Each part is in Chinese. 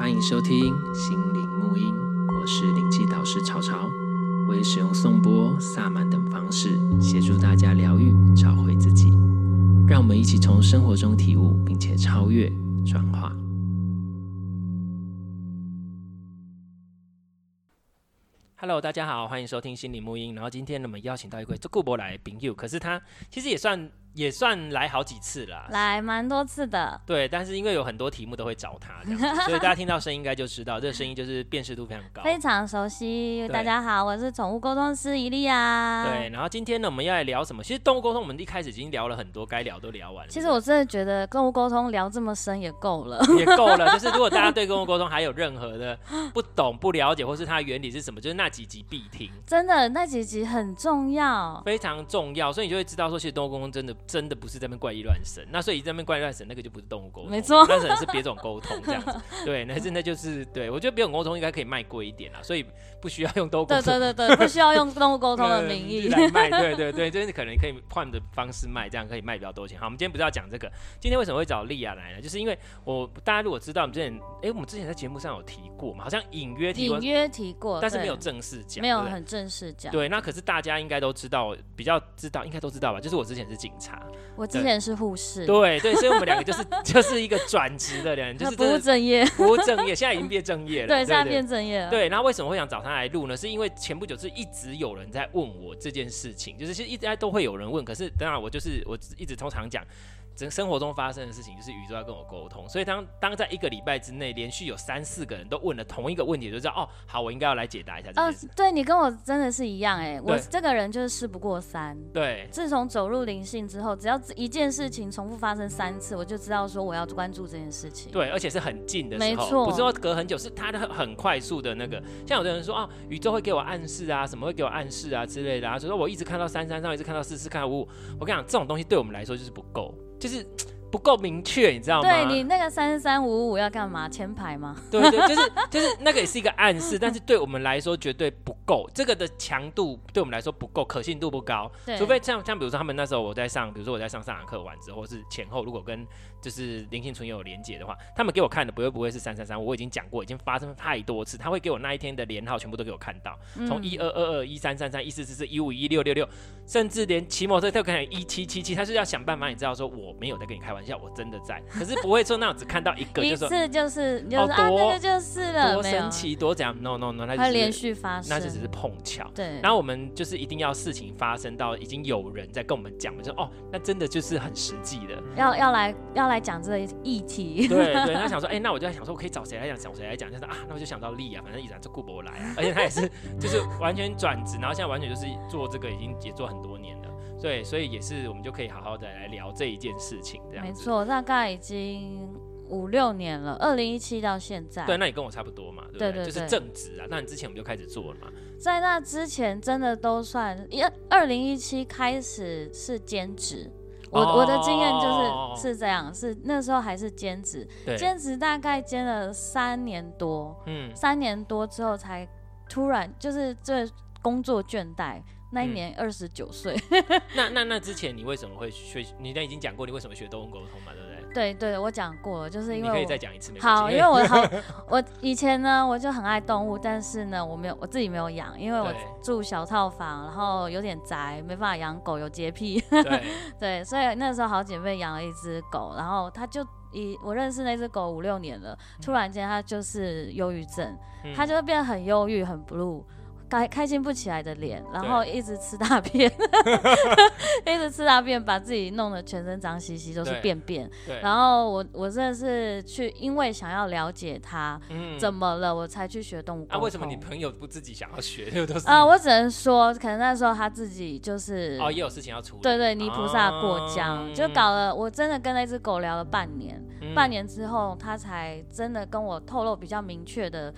欢迎收听心灵沐音，我是灵气导师潮潮，我会使用颂钵、萨满等方式协助大家疗愈、找回自己。让我们一起从生活中体悟，并且超越、转化。Hello，大家好，欢迎收听心灵沐音。然后今天，我们邀请到一位做顾博来的朋友，可是他其实也算。也算来好几次了，来蛮多次的。对，但是因为有很多题目都会找他这样子，所以大家听到声音应该就知道，这个声音就是辨识度非常高，非常熟悉。大家好，我是宠物沟通师伊利亚。对，然后今天呢，我们要来聊什么？其实动物沟通，我们一开始已经聊了很多，该聊都聊完了。其实我真的觉得动物沟通聊这么深也够了，也够了。就是如果大家对动物沟通还有任何的不懂、不了解，或是它的原理是什么，就是那几集必听。真的，那几集很重要，非常重要。所以你就会知道说，其实动物沟通真的真的不是在那边。怪力乱神，那所以在那边怪力乱神，那个就不是动物沟通，没错，那可能是别种沟通这样子。对，那真的就是对我觉得别种沟通应该可以卖贵一点啦，所以不需要用动物沟通，对对对对，不需要用动物沟通的名义来卖，对对对，就是可能可以换的方式卖，这样可以卖比较多钱。好，我们今天不是要讲这个，今天为什么会找莉亚来呢？就是因为我大家如果知道我们之前，哎、欸，我们之前在节目上有提过嘛，好像隐约隐约提过，但是没有正式讲，没有很正式讲。对，那可是大家应该都知道，比较知道，应该都知道吧？就是我之前是警察，我之前是护士。对对，所以我们两个就是 就是一个转职的人，就是不务正业，不务正业，现在已经变正业了。对，现在变正业了。对，然后为什么会想找他来录呢？是因为前不久是一直有人在问我这件事情，就是其实一直都会有人问，可是当然我就是我一直通常讲。生活中发生的事情，就是宇宙要跟我沟通，所以当当在一个礼拜之内，连续有三四个人都问了同一个问题，就知道哦，好，我应该要来解答一下这件事。哦，对，你跟我真的是一样哎，我这个人就是事不过三。对，自从走入灵性之后，只要一件事情重复发生三次，我就知道说我要关注这件事情。对，而且是很近的时候，没错，不是说隔很久，是他的很快速的那个。像有的人说啊，宇宙会给我暗示啊，什么会给我暗示啊之类的啊，所以说我一直看到三三上，一直看到四四，看到五五。我跟你讲，这种东西对我们来说就是不够，就是。不够明确，你知道吗？对，你那个三三五五要干嘛？前排吗？对对，就是 就是那个也是一个暗示，但是 对我们来说绝对不够，这个的强度对我们来说不够，可信度不高。对，除非像像比如说他们那时候我在上，比如说我在上上堂课完之后，或是前后如果跟就是灵性存有连结的话，他们给我看的不会不会是三三三，我已经讲过，已经发生太多次，他会给我那一天的连号全部都给我看到，从一二二二、一三三三、一四四四、一五一六六六，甚至连骑摩托车都可以一七七七，他是要想办法，你知道说我没有在跟你开玩笑，我真的在。可是不会说那样只看到一个就说一次就是就是、哦多、啊、那个就是了，多神奇多怎样？No No No，那就是连续发生，那就只是碰巧。对，然后我们就是一定要事情发生到已经有人在跟我们讲了，就哦，那真的就是很实际的，要要来要来讲这个议题。对对，他想说，哎、欸，那我就在想说，我可以找谁来讲？找谁来讲？就是啊，那我就想到丽啊，反正依然是顾博来啊，而且他也是就是完全转职，然后现在完全就是做这个，已经也做很多年了。对，所以也是我们就可以好好的来聊这一件事情，这样。没错，大概已经五六年了，二零一七到现在。对，那你跟我差不多嘛，对不对？对对对，就是正职啊。那你之前我们就开始做了嘛？在那之前，真的都算一二零一七开始是兼职。我、哦、我的经验就是是这样，是那时候还是兼职，兼职大概兼了三年多，嗯，三年多之后才突然就是这工作倦怠。那一年二十九岁，那那那之前你为什么会学？你那已经讲过，你为什么学动物沟通嘛，对不对？对对，我讲过了，就是因为我可以再讲一次，好，因为我好，我以前呢，我就很爱动物，但是呢，我没有我自己没有养，因为我住小套房，然后有点宅，没办法养狗，有洁癖。对 对，所以那时候好姐妹养了一只狗，然后它就以我认识那只狗五六年了，突然间它就是忧郁症，它就会变得很忧郁，很 blue。开开心不起来的脸，然后一直吃大便，一直吃大便，把自己弄得全身脏兮兮，都是便便。然后我我真的是去，因为想要了解他怎么了，我才去学动物那。啊，为什么你朋友不自己想要学？啊，我只能说，可能那时候他自己就是哦，也有事情要处理。对对，泥菩萨过江，就搞了。我真的跟那只狗聊了半年，半年之后，他才真的跟我透露比较明确的。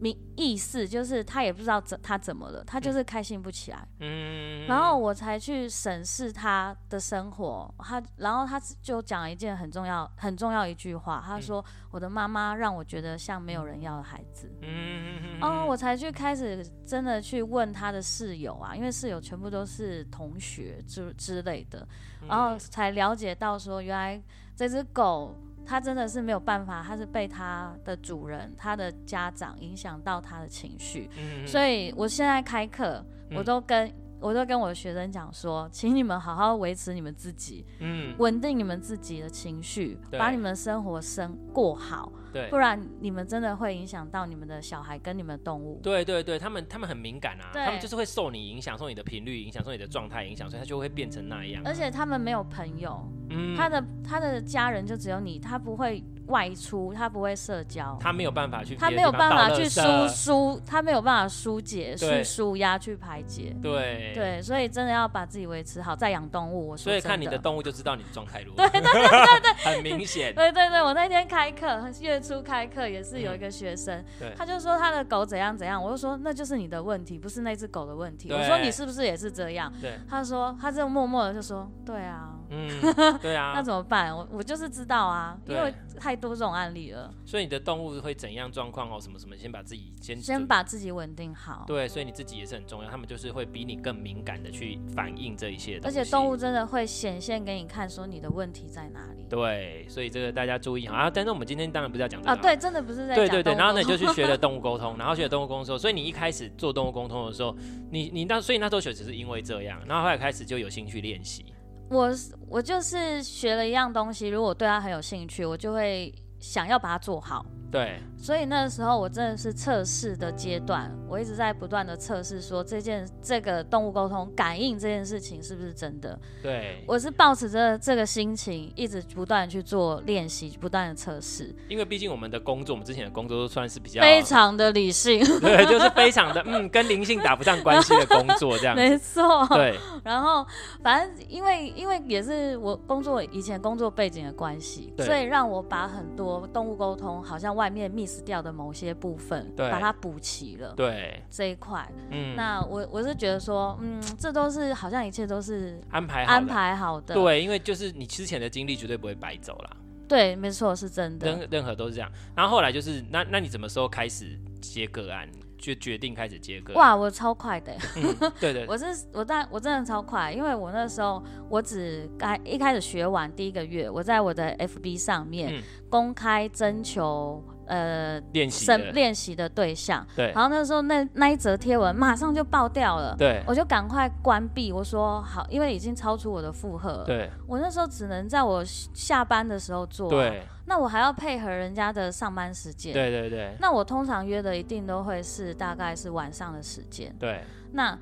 明意思就是他也不知道怎他怎么了，他就是开心不起来。嗯，然后我才去审视他的生活，他然后他就讲了一件很重要很重要一句话，他说：“我的妈妈让我觉得像没有人要的孩子。”嗯，哦，我才去开始真的去问他的室友啊，因为室友全部都是同学之之类的，然后才了解到说原来这只狗。他真的是没有办法，他是被他的主人、他的家长影响到他的情绪。嗯，所以我现在开课，我都跟、嗯、我都跟我的学生讲说，请你们好好维持你们自己，嗯，稳定你们自己的情绪，把你们的生活生过好。对，不然你们真的会影响到你们的小孩跟你们的动物。对对对，他们他们很敏感啊，他们就是会受你影响，受你的频率影响，受你的状态影响，所以他就会变成那样。而且他们没有朋友，嗯，他的他的家人就只有你，他不会外出，他不会社交，他没有办法去，他没有办法去疏疏，他没有办法疏解、去舒压、去排解。对对，所以真的要把自己维持好，再养动物。我说，所以看你的动物就知道你的状态如何。对对对对对，很明显。对对对，我那天开课，月初开课也是有一个学生，嗯、他就说他的狗怎样怎样，我就说那就是你的问题，不是那只狗的问题。我说你是不是也是这样？对，他说他就默默的就说对啊。嗯，对啊，那怎么办？我我就是知道啊，因为太多这种案例了。所以你的动物会怎样状况哦？什么什么？先把自己先先把自己稳定好。对，所以你自己也是很重要。他们就是会比你更敏感的去反映这一些东西。而且动物真的会显现给你看，说你的问题在哪里。对，所以这个大家注意啊。但是我们今天当然不是要讲这个啊，对，真的不是在讲。对对对，然后呢，你 就去学了动物沟通，然后学了动物沟通的时候，所以你一开始做动物沟通的时候，你你那所以那时候学只是因为这样，然后后来开始就有兴趣练习。我我就是学了一样东西，如果对它很有兴趣，我就会想要把它做好。对，所以那时候我真的是测试的阶段，我一直在不断的测试，说这件这个动物沟通感应这件事情是不是真的？对，我是抱持着这个心情，一直不断去做练习，不断的测试。因为毕竟我们的工作，我们之前的工作都算是比较非常的理性，对，就是非常的嗯，跟灵性打不上关系的工作这样。没错，对。然后反正因为因为也是我工作以前工作背景的关系，所以让我把很多动物沟通好像。外面 miss 掉的某些部分，对，把它补齐了。对，这一块，嗯，那我我是觉得说，嗯，这都是好像一切都是安排安排好的。对，因为就是你之前的经历绝对不会白走啦。对，没错，是真的。任任何都是这样。然后后来就是，那那你什么时候开始接个案？就决定开始接歌？哇，我超快的。嗯、对，对对，我是我但我真的超快，因为我那时候我只开一开始学完第一个月，我在我的 FB 上面公开征求。呃，练习练习的对象，对，然后那时候那那一则贴文马上就爆掉了，对，我就赶快关闭，我说好，因为已经超出我的负荷，对，我那时候只能在我下班的时候做，啊，对，那我还要配合人家的上班时间，对对对，那我通常约的一定都会是大概是晚上的时间，对，那。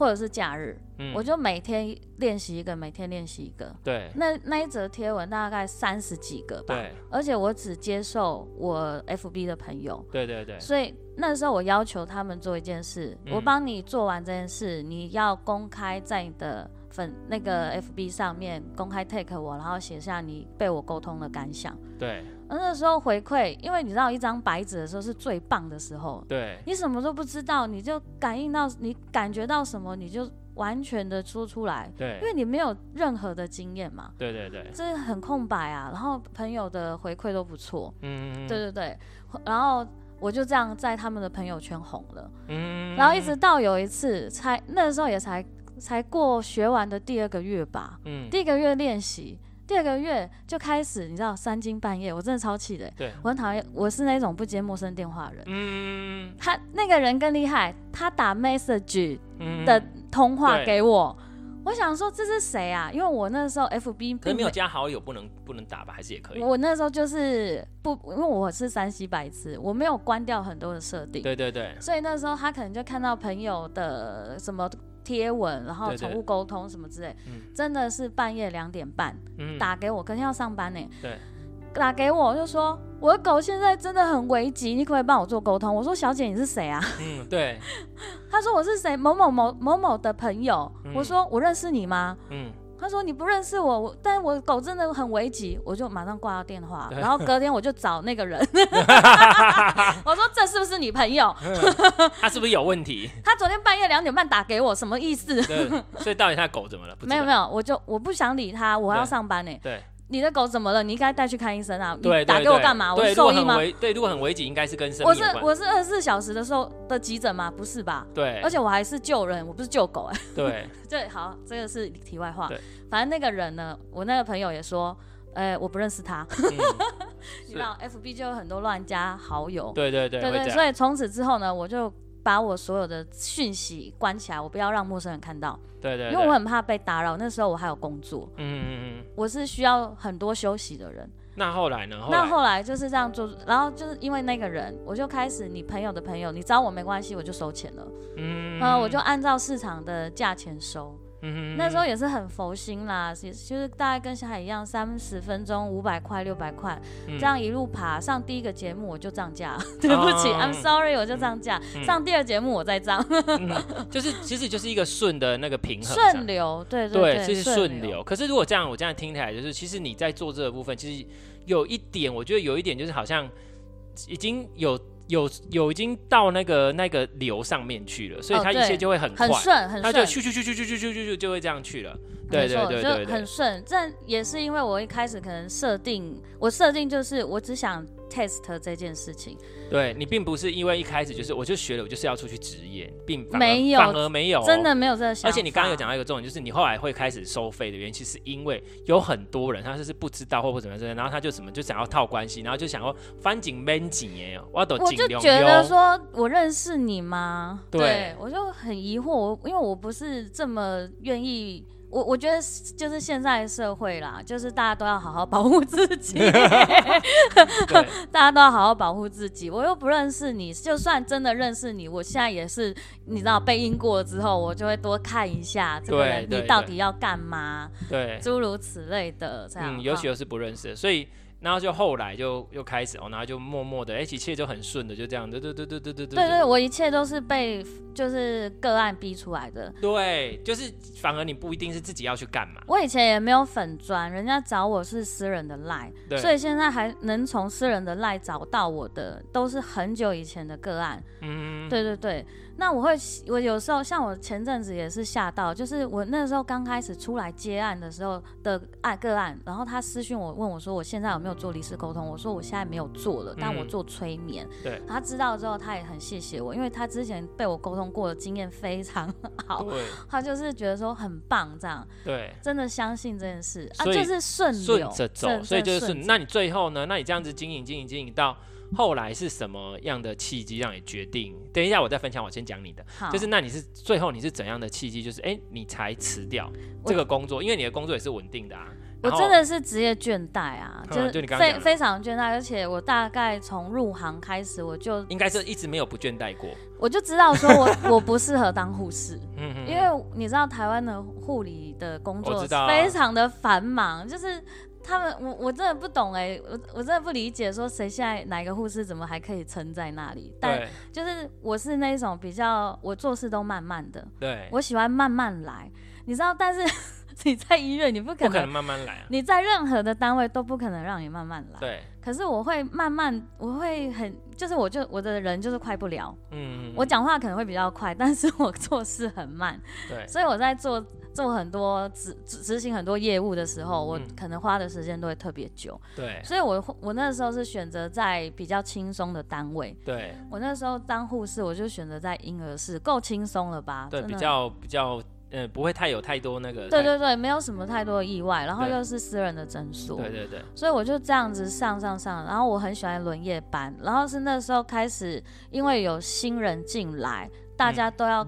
或者是假日，嗯，我就每天练习一个，每天练习一个。对，那那一则贴文大概三十几个吧。对，而且我只接受我 FB 的朋友。对对对。所以那时候我要求他们做一件事，嗯，我帮你做完这件事，你要公开在你的粉那个 FB 上面公开 take 我，然后写下你被我沟通的感想。对。那时候回馈，因为你知道一张白纸的时候是最棒的时候。对。你什么都不知道，你就感应到，你感觉到什么，你就完全的说出来。对。因为你没有任何的经验嘛。对对对。这很空白啊，然后朋友的回馈都不错。嗯。对对对，然后我就这样在他们的朋友圈红了。嗯。然后一直到有一次，才那时候也才才过学完的第二个月吧。嗯。第一个月练习。第二个月就开始，你知道三更半夜，我真的超气的。对，我很讨厌，我是那种不接陌生电话的人。嗯，他那个人更厉害，他打 message 的通话给我，嗯、我想说这是谁啊？因为我那时候 FB 可没有加好友，不能不能打吧？还是也可以？我那时候就是不，因为我是山西白痴，我没有关掉很多的设定。对对对。所以那时候他可能就看到朋友的什么。贴文，然后宠物沟通什么之类，真的是半夜两点半、嗯、打给我，可能要上班呢。对，打给我就说我的狗现在真的很危急，你可不可以帮我做沟通？我说小姐你是谁啊？嗯，对。他说我是谁某某某某某的朋友。嗯、我说我认识你吗？嗯。他说你不认识我，但是我狗真的很危急，我就马上挂掉电话。然后隔天我就找那个人，我说这是不是你朋友？他是不是有问题？他昨天半夜两点半打给我，什么意思？所以到底他狗怎么了？没有没有，我就我不想理他，我要上班呢。对。你的狗怎么了？你应该带去看医生啊！对，你打给我干嘛？我是兽医吗？对，如果很危急，应该是跟生。我是我是二十四小时的时候的急诊吗？不是吧？对，而且我还是救人，我不是救狗哎。对，对，好，这个是题外话。反正那个人呢，我那个朋友也说，呃，我不认识他，嗯、你知道，FB 就有很多乱加好友，对对对，对对，所以从此之后呢，我就把我所有的讯息关起来，我不要让陌生人看到，对对，因为我很怕被打扰。那时候我还有工作，嗯嗯嗯，我是需要很多休息的人。那后来呢？后来那后来就是这样做，然后就是因为那个人，我就开始，你朋友的朋友，你找我没关系，我就收钱了，嗯，呃，我就按照市场的价钱收。嗯，那时候也是很佛心啦，也就是大概跟小海一样，三十分钟五百块六百块，这样一路爬上第一个节目我就涨价，对不起，I'm sorry，我就涨价。上第二节目我再涨，就是其实就是一个顺的那个平衡，顺流，对对对，就是顺流。可是如果这样，我这样听起来就是，其实你在做这个部分，其实有一点，我觉得有一点就是好像已经有。有有已经到那个那个流上面去了，所以它一切就会很快，很顺，很顺，它就去去去去去去去去就会这样去了。对对对对，就很顺。这也是因为我一开始可能设定，我设定就是我只想 test 这件事情。对，你并不是因为一开始就是我就学了，我就是要出去职业，并没有，反而没有，真的没有这个想法。而且你刚刚有讲到一个重点，就是你后来会开始收费的原因，其实因为有很多人他就是不知道或或怎么样，然后他就什么就想要套关系，然后就想要翻紧闷紧耶，我都我就觉得说我认识你吗？对，对我就很疑惑，我因为我不是这么愿意。我我觉得就是现在社会啦，就是大家都要好好 保护自己，大家都要好好保护自己。我又不认识你，就算真的认识你，我现在也是，你知道，被阴过了之后，我就会多看一下这个人，你到底要干嘛，对，诸如此类的这样。嗯，尤其又是不认识的，所以。然后就后来就又开始哦，然后就默默的，哎，一切就很顺的，就这样，对对对对对对对。对对，我一切都是被就是个案逼出来的。对，就是反而你不一定是自己要去干嘛。我以前也没有粉砖，人家找我是私人的赖，所以现在还能从私人的赖找到我的，都是很久以前的个案。嗯，对对对。那我会，我有时候像我前阵子也是吓到，就是我那时候刚开始出来接案的时候的案个案，然后他私讯我问我说，我现在有没有做离世沟通？我说我现在没有做了，但我做催眠。嗯、对，他知道之后他也很谢谢我，因为他之前被我沟通过的经验非常好，他就是觉得说很棒这样。对，真的相信这件事啊，就是顺顺着走，所以就是顺。那你最后呢？那你这样子经营经营经营到。后来是什么样的契机让你决定？等一下我再分享，我先讲你的。就是那你是最后你是怎样的契机？就是哎、欸，你才辞掉这个工作，因为你的工作也是稳定的啊。我真的是职业倦怠啊，就是非非常倦怠，而且我大概从入行开始我就应该是一直没有不倦怠过。我就知道说我 我不适合当护士，嗯哼，因为你知道台湾的护理的工作非常的繁忙，就是。他们，我我真的不懂哎、欸，我我真的不理解，说谁现在哪个护士怎么还可以撑在那里？但就是我是那种比较，我做事都慢慢的，对，我喜欢慢慢来，你知道，但是。你在医院，你不可能，不可能慢慢来啊！你在任何的单位都不可能让你慢慢来。对。可是我会慢慢，我会很，就是我就我的人就是快不了。嗯。我讲话可能会比较快，但是我做事很慢。对。所以我在做做很多执执行很多业务的时候，我可能花的时间都会特别久。对。所以我我那时候是选择在比较轻松的单位。对。我那时候当护士，我就选择在婴儿室，够轻松了吧？对，比较比较。嗯，不会太有太多那个。对对对，没有什么太多的意外，然后又是私人的诊所。对对对。所以我就这样子上上上，然后我很喜欢轮夜班，然后是那时候开始，因为有新人进来，大家都要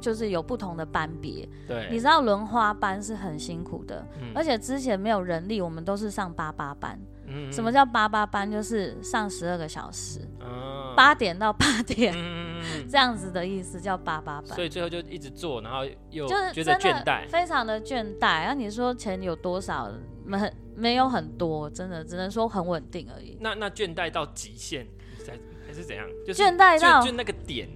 就是有不同的班别。对。你知道轮花班是很辛苦的，而且之前没有人力，我们都是上八八班。嗯。什么叫八八班？就是上十二个小时。八点到八点，嗯、这样子的意思叫八八班，所以最后就一直做，然后又觉得倦怠，非常的倦怠。那、啊、你说钱有多少？没没有很多，真的只能说很稳定而已。那那倦怠到极限，还还是怎样？就是、倦怠到就，就那个点，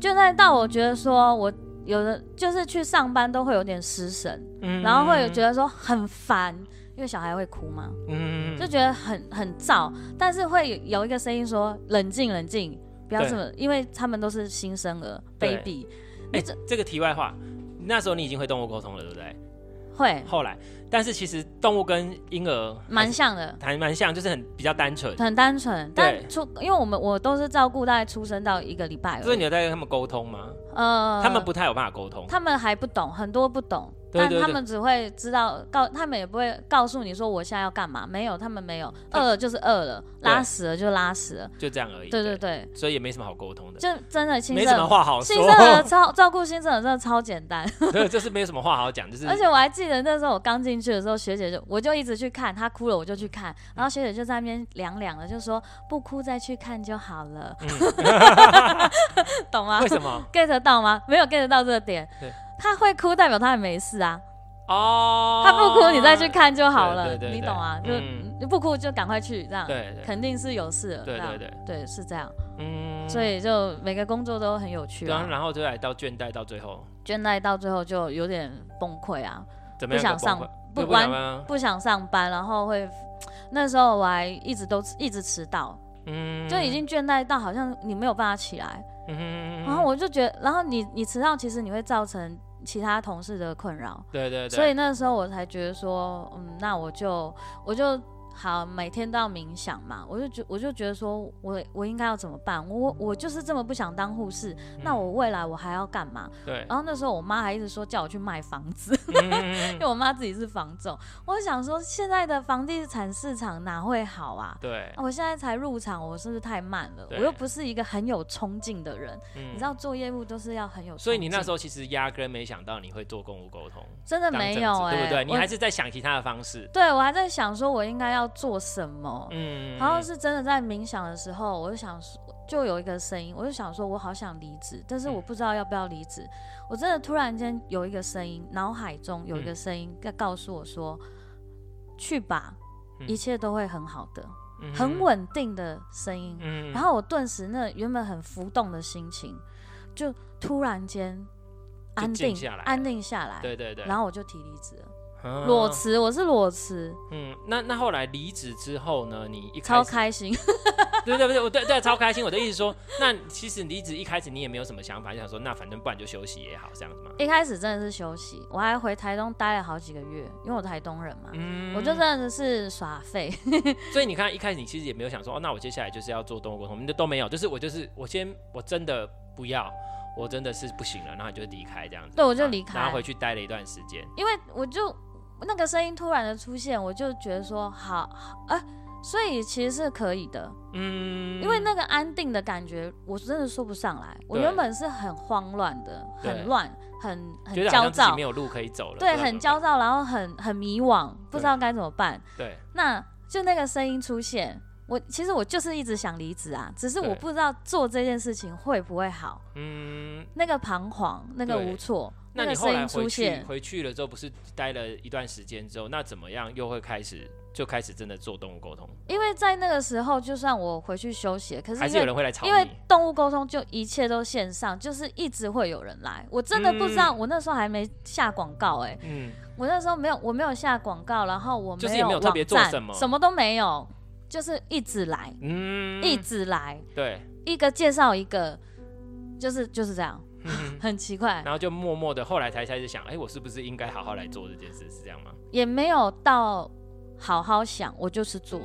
倦怠到我觉得说我有的就是去上班都会有点失神，嗯、然后会有觉得说很烦。因为小孩会哭嘛，嗯，就觉得很很燥，但是会有一个声音说冷静冷静，不要这么，因为他们都是新生儿 baby。哎、欸，这这个题外话，那时候你已经会动物沟通了，对不对？会。后来，但是其实动物跟婴儿蛮像的，还蛮像，就是很比较单纯，很单纯。但出，因为我们我都是照顾大概出生到一个礼拜，所以你有在跟他们沟通吗？呃，他们不太有办法沟通，他们还不懂，很多不懂。但他们只会知道告，他们也不会告诉你说我现在要干嘛。没有，他们没有，饿了就是饿了，拉屎了就拉屎了，就这样而已。对对对，所以也没什么好沟通的。就真的新生，没什么话好说。新生儿超照顾新生儿真的超简单。对，就是没有什么话好讲，就是。而且我还记得那时候我刚进去的时候，学姐就我就一直去看她哭了，我就去看，然后学姐就在那边凉凉的，就说不哭再去看就好了。懂吗？为什么？get 到吗？没有 get 到这个点。对。他会哭，代表他也没事啊。哦，他不哭，你再去看就好了。你懂啊？就你不哭就赶快去，这样。对，肯定是有事了。对对对，对是这样。嗯，所以就每个工作都很有趣。然后就来到倦怠，到最后倦怠到最后就有点崩溃啊，不想上，不完不想上班，然后会那时候我还一直都一直迟到，嗯，就已经倦怠到好像你没有办法起来。嗯，然后我就觉得，然后你你迟到，其实你会造成其他同事的困扰。对对对。所以那时候我才觉得说，嗯，那我就我就。好，每天都要冥想嘛，我就觉我就觉得说，我我应该要怎么办？我我就是这么不想当护士，嗯、那我未来我还要干嘛？对。然后那时候我妈还一直说叫我去卖房子，嗯、因为我妈自己是房总。我想说，现在的房地产市场哪会好啊？对。我现在才入场，我是不是太慢了？我又不是一个很有冲劲的人，嗯、你知道做业务都是要很有。所以你那时候其实压根没想到你会做公务沟通，真的没有哎、欸，对不对？你还是在想其他的方式。对，我还在想说我应该要。要做什么？嗯，然后是真的在冥想的时候，我就想，就有一个声音，我就想说，我好想离职，但是我不知道要不要离职。嗯、我真的突然间有一个声音，脑海中有一个声音在告诉我说：“嗯、去吧，一切都会很好的。嗯”很稳定的声音。嗯，然后我顿时那原本很浮动的心情，就突然间安定下来，安定下来。对对对。然后我就提离职了。裸辞，我是裸辞。嗯，那那后来离职之后呢？你一开始超开心。对对对，我对对超开心。我的意思说，那其实离职一开始你也没有什么想法，就想说那反正不然就休息也好，这样子嘛？一开始真的是休息，我还回台东待了好几个月，因为我台东人嘛。嗯。我就真的是耍废。所以你看，一开始你其实也没有想说，哦，那我接下来就是要做动物沟通，你就都没有，就是我就是我先我真的不要。我真的是不行了，然后你就离开这样子。对，我就离开，然后回去待了一段时间。因为我就。那个声音突然的出现，我就觉得说好，好，哎、欸，所以其实是可以的，嗯，因为那个安定的感觉，我真的说不上来。我原本是很慌乱的，很乱，很很焦躁，没有路可以走了，对，很焦躁，然后很很迷惘，不知道该怎么办。对，那就那个声音出现，我其实我就是一直想离职啊，只是我不知道做这件事情会不会好，嗯，那个彷徨，那个无措。那你后来回去回去了之后，不是待了一段时间之后，那怎么样又会开始就开始真的做动物沟通？因为在那个时候，就算我回去休息，可是还是有人会来吵你。因为动物沟通就一切都线上，就是一直会有人来。我真的不知道，我那时候还没下广告哎、欸，嗯，我那时候没有，我没有下广告，然后我没有就是也没有特别做什么，什么都没有，就是一直来，嗯，一直来，对，一个介绍一个，就是就是这样。很奇怪，然后就默默的，后来才开始想，哎、欸，我是不是应该好好来做这件事？是这样吗？也没有到好好想，我就是做，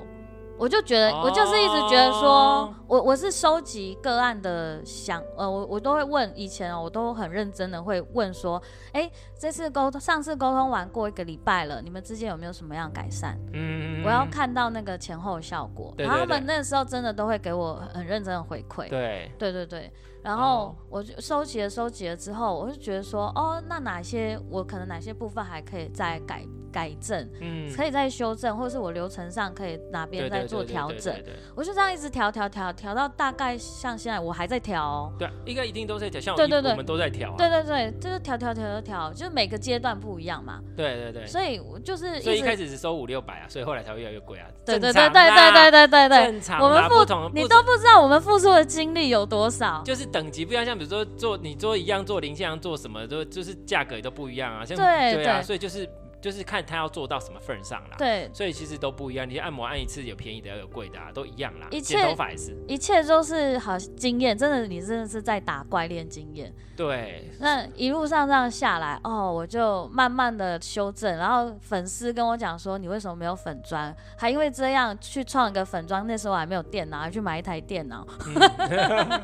我就觉得，哦、我就是一直觉得说，我我是收集个案的想，呃，我我都会问，以前我都很认真的会问说，哎、欸，这次沟通，上次沟通完过一个礼拜了，你们之间有没有什么样改善？嗯，我要看到那个前后效果，然后他们那个时候真的都会给我很认真的回馈，对，对对对。然后我就收集了，收集了之后，我就觉得说，哦，那哪些我可能哪些部分还可以再改改正，嗯，可以再修正，或者是我流程上可以哪边再做调整，我就这样一直调调调调到大概像现在我还在调哦，对，应该一定都在调，像对对对，我们都在调，对对对，就是调调调调调，就是每个阶段不一样嘛，对对对，所以我就是所以一开始只收五六百啊，所以后来才会越来越贵啊，对对对对对对对对对，正常，我们付你都不知道我们付出的精力有多少，就是等级不一样，像比如说做你做一样做零件，做什么都就是价格也都不一样啊，像对对啊，所以就是。就是看他要做到什么份上啦。对，所以其实都不一样。你按摩按一次有便宜的，有贵的，啊，都一样啦。一切剪头发也是，一切都是好经验。真的，你真的是在打怪练经验。对。那一路上这样下来，哦，我就慢慢的修正。然后粉丝跟我讲说，你为什么没有粉砖？还因为这样去创一个粉砖。那时候我还没有电脑，还去买一台电脑。嗯、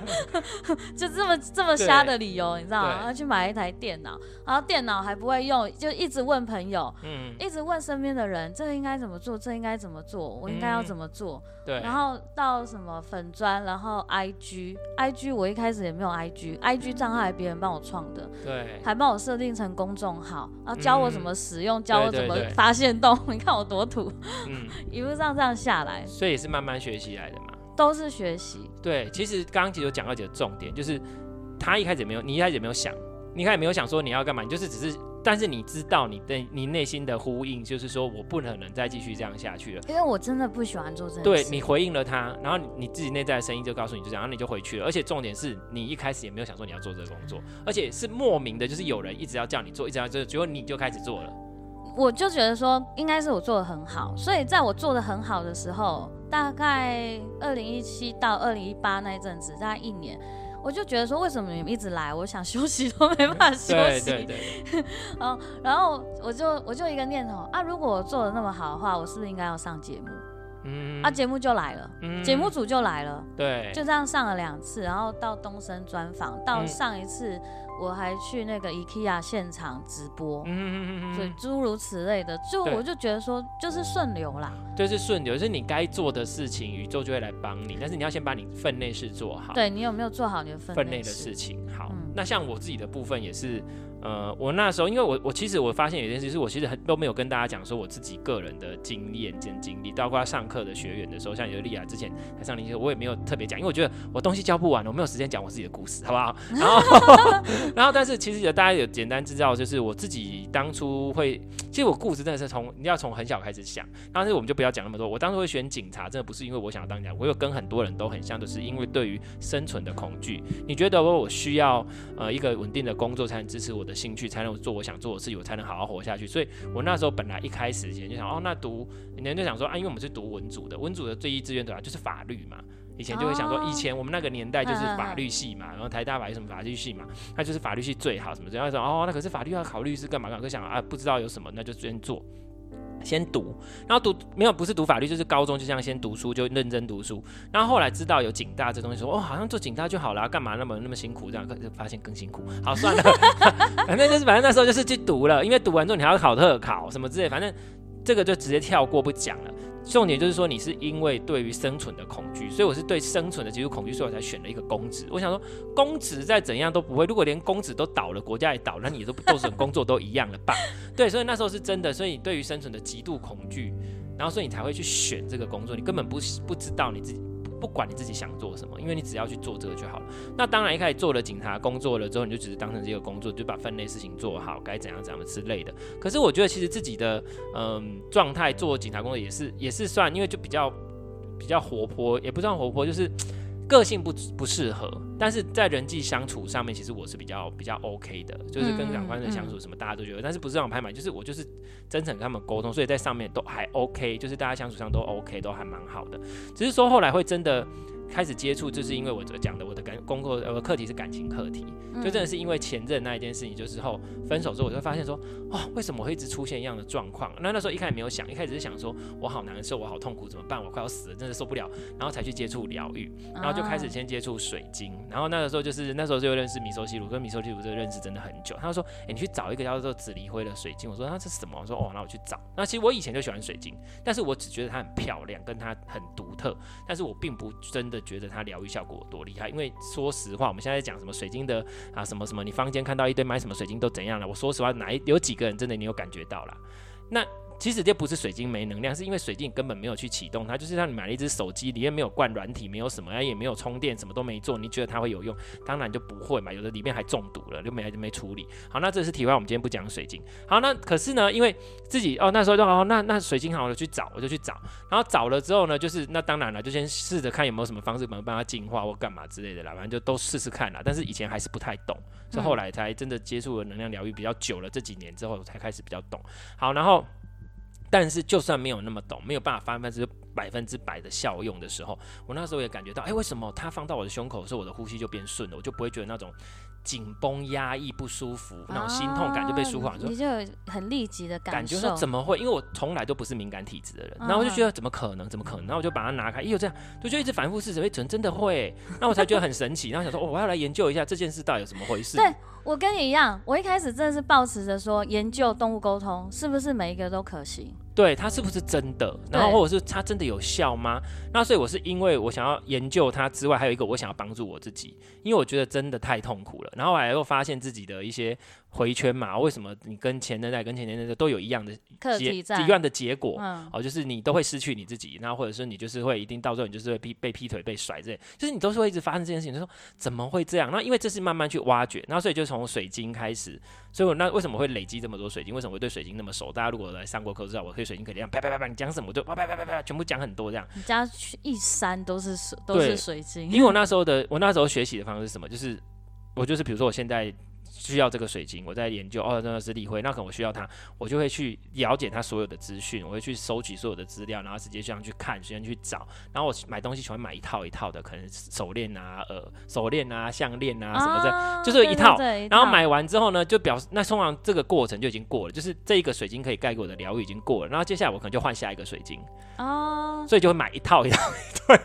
就这么这么瞎的理由，你知道吗？然后去买一台电脑，然后电脑还不会用，就一直问朋友，嗯，一直问身边的人，这个应该怎么做？这个、应该怎么做？我应该要怎么做？嗯、对。然后到什么粉砖，然后 IG，IG 我一开始也没有 IG，IG 账号还别人帮我创的，对，还帮我设定成公众号，然后教我怎么使用，嗯、教我怎么发现动。你看我多土，嗯，一路上这样下来，所以也是慢慢学习来的嘛，都是学习。对，其实刚刚其实有讲到几个重点，就是他一开始也没有，你一开始也没有想。你看，没有想说你要干嘛，你就是只是，但是你知道你的你内心的呼应，就是说我不可能再继续这样下去了，因为我真的不喜欢做这。对，你回应了他，然后你自己内在的声音就告诉你就这样，然后你就回去了。而且重点是你一开始也没有想说你要做这个工作，而且是莫名的，就是有人一直要叫你做，一直要做，结果你就开始做了。我就觉得说应该是我做的很好，所以在我做的很好的时候，大概二零一七到二零一八那一阵子，大概一年。我就觉得说，为什么你们一直来？我想休息都没办法休息。对对对。然 后，然后我就我就一个念头啊，如果我做的那么好的话，我是不是应该要上节目？嗯。啊，节目就来了，嗯、节目组就来了。对。就这样上了两次，然后到东升专访，到上一次。嗯我还去那个 IKEA 现场直播，嗯嗯嗯，所以诸如此类的，就我就觉得说，就是顺流啦，就是顺流，就是你该做的事情，宇宙就会来帮你，但是你要先把你分内事做好。对，你有没有做好你的分内的事情？好，嗯、那像我自己的部分也是。呃，我那时候，因为我我其实我发现有一件事，是我其实很都没有跟大家讲说我自己个人的经验跟经历，包括上课的学员的时候，像尤莉亚之前来上灵修，我也没有特别讲，因为我觉得我东西教不完，我没有时间讲我自己的故事，好不好？然后，然后，但是其实有大家有简单知道，就是我自己当初会，其实我故事真的是从你要从很小开始想，但是我们就不要讲那么多。我当初会选警察，真的不是因为我想要当警察，我有跟很多人都很像，就是因为对于生存的恐惧。你觉得我我需要呃一个稳定的工作才能支持我的兴趣，才能做。我想做的事情，我才能好好活下去。所以我那时候本来一开始前就想，哦，那读，人家就想说啊，因为我们是读文组的，文组的最一志愿对吧，就是法律嘛。以前就会想说，以前我们那个年代就是法律系嘛，然后台大法律什么法律系嘛，那就是法律系最好什么这样说哦，那可是法律要考律师干嘛干嘛？就想啊，不知道有什么，那就先做。先读，然后读没有不是读法律，就是高中就这样先读书，就认真读书。然后后来知道有警大这东西，说哦，好像做警大就好了，干嘛那么那么辛苦？这样就发现更辛苦。好算了，反正就是反正那时候就是去读了，因为读完之后你还要考特考什么之类，反正这个就直接跳过不讲了。重点就是说，你是因为对于生存的恐惧，所以我是对生存的极度恐惧，所以我才选了一个公职。我想说，公职再怎样都不会，如果连公职都倒了，国家也倒了，那你都做什么工作都一样了吧？对，所以那时候是真的。所以你对于生存的极度恐惧，然后所以你才会去选这个工作，你根本不不知道你自己。不管你自己想做什么，因为你只要去做这个就好了。那当然一开始做了警察工作了之后，你就只是当成这个工作，就把分类事情做好，该怎样怎样的之类的。可是我觉得其实自己的嗯状态做警察工作也是也是算，因为就比较比较活泼，也不算活泼，就是。个性不不适合，但是在人际相处上面，其实我是比较比较 OK 的，就是跟长官的相处什么，大家都觉得，但是不是让我拍马，就是我就是真诚跟他们沟通，所以在上面都还 OK，就是大家相处上都 OK，都还蛮好的，只是说后来会真的。开始接触，就是因为我讲的我的感工作呃课题是感情课题，就真的是因为前任那一件事情，就是后分手之后，我就会发现说，哦，为什么我会一直出现一样的状况？那那时候一开始没有想，一开始是想说我好难受，我好痛苦，怎么办？我快要死了，真的受不了，然后才去接触疗愈，然后就开始先接触水晶，然后那个时候就是那时候就认识米寿西鲁，跟米寿西鲁这个认识真的很久。他说，哎、欸，你去找一个叫做紫离灰的水晶。我说，那这是什么？我说，哦，那我去找。那其实我以前就喜欢水晶，但是我只觉得它很漂亮，跟它很独特，但是我并不真的觉得它疗愈效果。多厉害！因为说实话，我们现在在讲什么水晶的啊，什么什么，你房间看到一堆买什么水晶都怎样了？我说实话，哪一有几个人真的你有感觉到了？那其实这不是水晶没能量，是因为水晶根本没有去启动它，就是让你买了一只手机，里面没有灌软体，没有什么，也没有充电，什么都没做，你觉得它会有用？当然就不会嘛，有的里面还中毒了，就没就没处理。好，那这是题外，我们今天不讲水晶。好，那可是呢，因为自己哦那时候就哦那那水晶好，了去找，我就去找，然后找了之后呢，就是那当然了，就先试着看有没有什么方式能帮它净化或干嘛之类的啦，反正就都试试看啦。但是以前还是不太懂，所以后来才真的接触了能量疗愈比较久了，这几年之后才开始比较懂。好，然后。但是，就算没有那么懂，没有办法发挥百分之百的效用的时候，我那时候也感觉到，哎、欸，为什么它放到我的胸口的时候，我的呼吸就变顺了，我就不会觉得那种紧绷、压抑、不舒服，那种心痛感就被舒缓。你就有很立即的感觉，说怎么会？因为我从来都不是敏感体质的人，然后我就觉得怎么可能？怎么可能？然后我就把它拿开，哎呦，这样就就一直反复试着，哎，真真的会，那我才觉得很神奇。然后想说，哦，我要来研究一下这件事到底有什么回事。对，我跟你一样，我一开始真的是抱持着说，研究动物沟通是不是每一个都可行。对，它是不是真的？然后或者是它真的有效吗？那所以我是因为我想要研究它之外，还有一个我想要帮助我自己，因为我觉得真的太痛苦了。然后我还又发现自己的一些。回圈嘛？为什么你跟前任代跟前任代都有一样的结一样的结果？嗯、哦，就是你都会失去你自己，然后或者是你就是会一定到最后你就是会被被劈腿被甩这些，就是你都是会一直发生这件事情。就说怎么会这样？那因为这是慢慢去挖掘，那所以就从水晶开始。所以我那为什么会累积这么多水晶？为什么会对水晶那么熟？大家如果来上过课知道，我对水晶可以这样啪啪啪啪，你讲什么我就啪啪啪啪啪全部讲很多这样。你家一山都是水都是水晶。因为我那时候的我那时候学习的方式是什么？就是我就是比如说我现在。需要这个水晶，我在研究哦，真的是立辉，那可能我需要它，我就会去了解它所有的资讯，我会去收集所有的资料，然后直接这样去看，直接去找。然后我买东西喜欢买一套一套的，可能手链啊、呃手链啊、项链啊什么的，啊、就是一套。对对对，然后买完之后呢，就表示那通常这个过程就已经过了，就是这一个水晶可以盖给我的疗愈已经过了。然后接下来我可能就换下一个水晶哦，所以就会买一套一套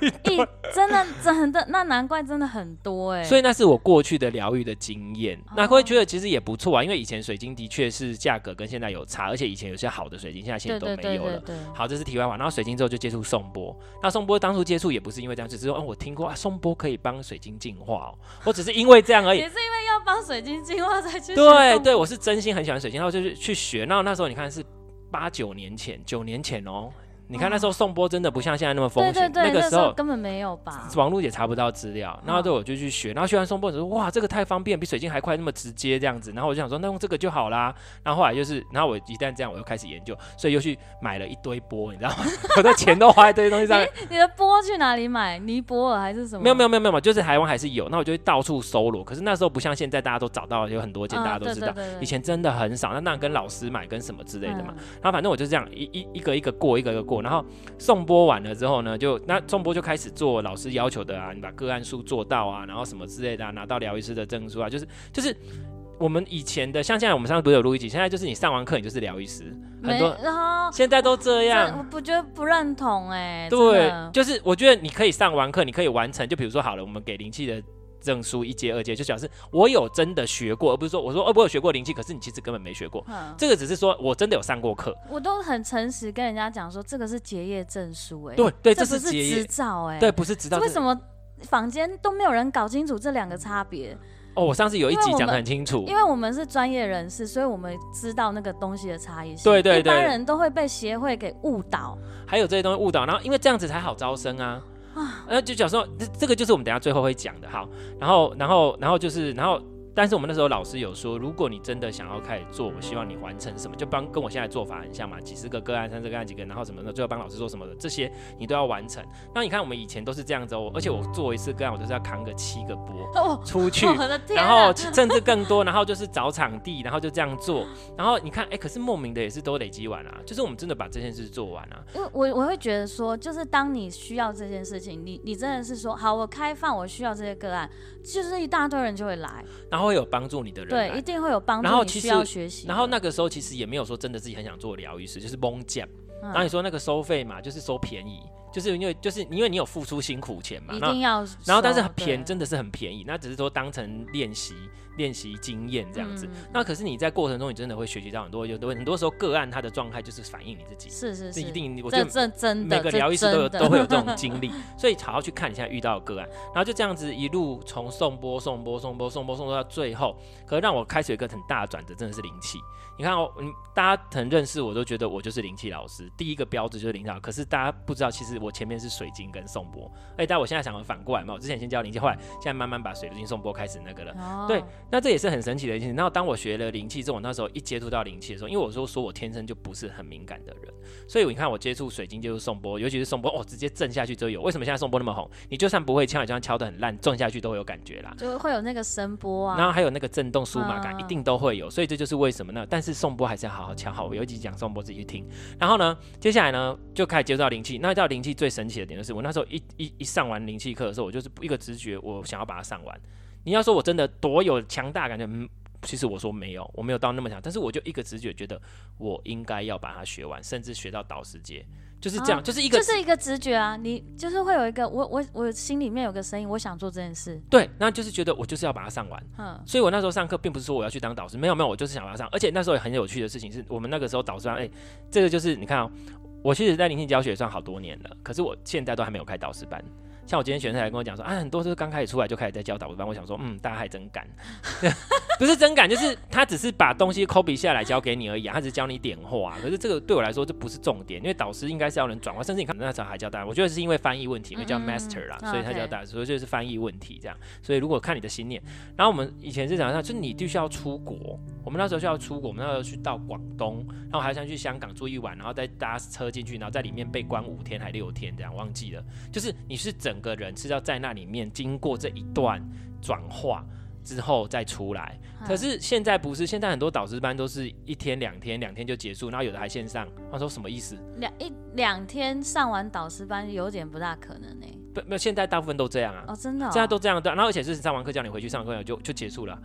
一套。一真的真的，那难怪真的很多哎。所以那是我过去的疗愈的经验，那会。觉得其实也不错啊，因为以前水晶的确是价格跟现在有差，而且以前有些好的水晶，现在现在都没有了。好，这是题外话。然后水晶之后就接触颂钵，那颂钵当初接触也不是因为这样，只是说，哦，我听过啊，颂钵可以帮水晶净化哦，我只是因为这样而已。也是因为要帮水晶净化才去学。对对，我是真心很喜欢水晶，然后就是去学。然后那时候你看是八九年前，九年前哦。你看那时候宋波真的不像现在那么风行，那个时候根本没有吧，网络也查不到资料。然后对，我就去学，然后学完宋波，我说，哇，这个太方便，比水晶还快，那么直接这样子。然后我就想说，那用这个就好啦。然后后来就是，然后我一旦这样，我又开始研究，所以又去买了一堆波，你知道吗？我的钱都花在这些东西上。你的波去哪里买？尼泊尔还是什么？没有没有没有没有，就是台湾还是有。那我就会到处搜罗。可是那时候不像现在，大家都找到有很多件，大家都知道。以前真的很少，那那跟老师买跟什么之类的嘛。然后反正我就这样一一一个一个过，一个一个过，然后送。颂钵完了之后呢，就那颂钵就开始做老师要求的啊，你把个案数做到啊，然后什么之类的啊，拿到疗愈师的证书啊，就是就是我们以前的，像现在我们上次不是有录一集，现在就是你上完课你就是疗愈师，很多然后现在都这样，我不觉得不认同哎、欸，对，就是我觉得你可以上完课，你可以完成，就比如说好了，我们给灵气的。证书一阶、二阶，就表示我有真的学过，而不是说我说哦，我有学过灵气，可是你其实根本没学过。嗯、这个只是说我真的有上过课。我都很诚实跟人家讲说，这个是结业证书、欸，哎，对对，这是执照、欸，哎，对，不是执照。为什么坊间都没有人搞清楚这两个差别？哦，我上次有一集讲的很清楚，因为我们是专业人士，所以我们知道那个东西的差异性。对对对，一般人都会被协会给误导，还有这些东西误导，然后因为这样子才好招生啊。呃，就讲说，这这个就是我们等下最后会讲的，好，然后，然后，然后就是，然后。但是我们那时候老师有说，如果你真的想要开始做，我希望你完成什么，就帮跟我现在做法很像嘛，几十个个案，三十个案几个，然后什么的，最后帮老师做什么的，这些你都要完成。那你看我们以前都是这样子哦，而且我做一次个案，我都是要扛个七个波出去，然后甚至更多，然后就是找场地，然后就这样做。然后你看，哎，可是莫名的也是都累积完啊，就是我们真的把这件事做完啊。因为我我会觉得说，就是当你需要这件事情，你你真的是说好，我开放，我需要这些个案，就是一大堆人就会来，然后会有帮助你的人。对，一定会有帮助。然后其实要学习，然后那个时候其实也没有说真的自己很想做疗愈师，就是蒙讲。然后你说那个收费嘛，就是收便宜。就是因为就是因为你有付出辛苦钱嘛，一定要。然后但是很便真的是很便宜，那只是说当成练习。练习经验这样子，嗯、那可是你在过程中，你真的会学习到很多。有的很多时候个案他的状态就是反映你自己，是是是，一定。我觉得真的每个疗愈师都有都会有这种经历，所以好好去看你现在遇到的个案，然后就这样子一路从送波送波送波送波送到最后，可是让我开始有一个很大的转折，真的是灵气。你看哦，嗯，大家可能认识我都觉得我就是灵气老师，第一个标志就是灵气老师。可是大家不知道，其实我前面是水晶跟颂钵。哎，但我现在想反过来嘛，我之前先教灵气，后来现在慢慢把水晶颂钵开始那个了。哦、对，那这也是很神奇的一件事。然后当我学了灵气之后，我那时候一接触到灵气的时候，因为我说说我天生就不是很敏感的人，所以你看我接触水晶，接触颂钵，尤其是颂钵，哦，直接震下去就有。为什么现在颂钵那么红？你就算不会敲，你就算敲得很烂，撞下去都会有感觉啦，就会有那个声波啊，然后还有那个震动舒麻感，嗯、一定都会有。所以这就是为什么呢？但是是宋波还是要好。好抢好，我有一集讲宋波自己去听。然后呢，接下来呢就开始接触到灵气。那到灵气最神奇的点就是，我那时候一一一上完灵气课的时候，我就是一个直觉，我想要把它上完。你要说我真的多有强大感觉，嗯，其实我说没有，我没有到那么强，但是我就一个直觉觉得我应该要把它学完，甚至学到导师节。就是这样，啊、就是一个就是一个直觉啊，你就是会有一个我我我心里面有个声音，我想做这件事。对，那就是觉得我就是要把它上完。嗯，所以我那时候上课并不是说我要去当导师，没有没有，我就是想把它上。而且那时候也很有趣的事情是，我们那个时候导师说，哎、欸，这个就是你看哦，我其实在灵性教学算好多年了，可是我现在都还没有开导师班。像我今天学生来跟我讲说，啊，很多都是刚开始出来就开始在教导师班。我想说，嗯，大家还真敢，不是真敢，就是他只是把东西 copy 下来教给你而已，啊，他只是教你点化。可是这个对我来说这不是重点，因为导师应该是要能转化，甚至你看那时候还教大家，我觉得是因为翻译问题，因为叫 master 啦，嗯、所以他教大家，所以就是翻译问题这样。所以如果看你的心念，然后我们以前是讲上，就是你必须要出国，我们那时候需要出国，我们那时候去到广东，然后还想去香港住一晚，然后再搭车进去，然后在里面被关五天还六天这样，忘记了，就是你是整个人是要在。那里面经过这一段转化之后再出来，可是现在不是，现在很多导师班都是一天两天，两天就结束，然后有的还线上。他说什么意思？两一两天上完导师班有点不大可能呢、欸。不，没有，现在大部分都这样啊。哦，真的、哦，现在都这样对。然后而且是上完课叫你回去上课就就结束了，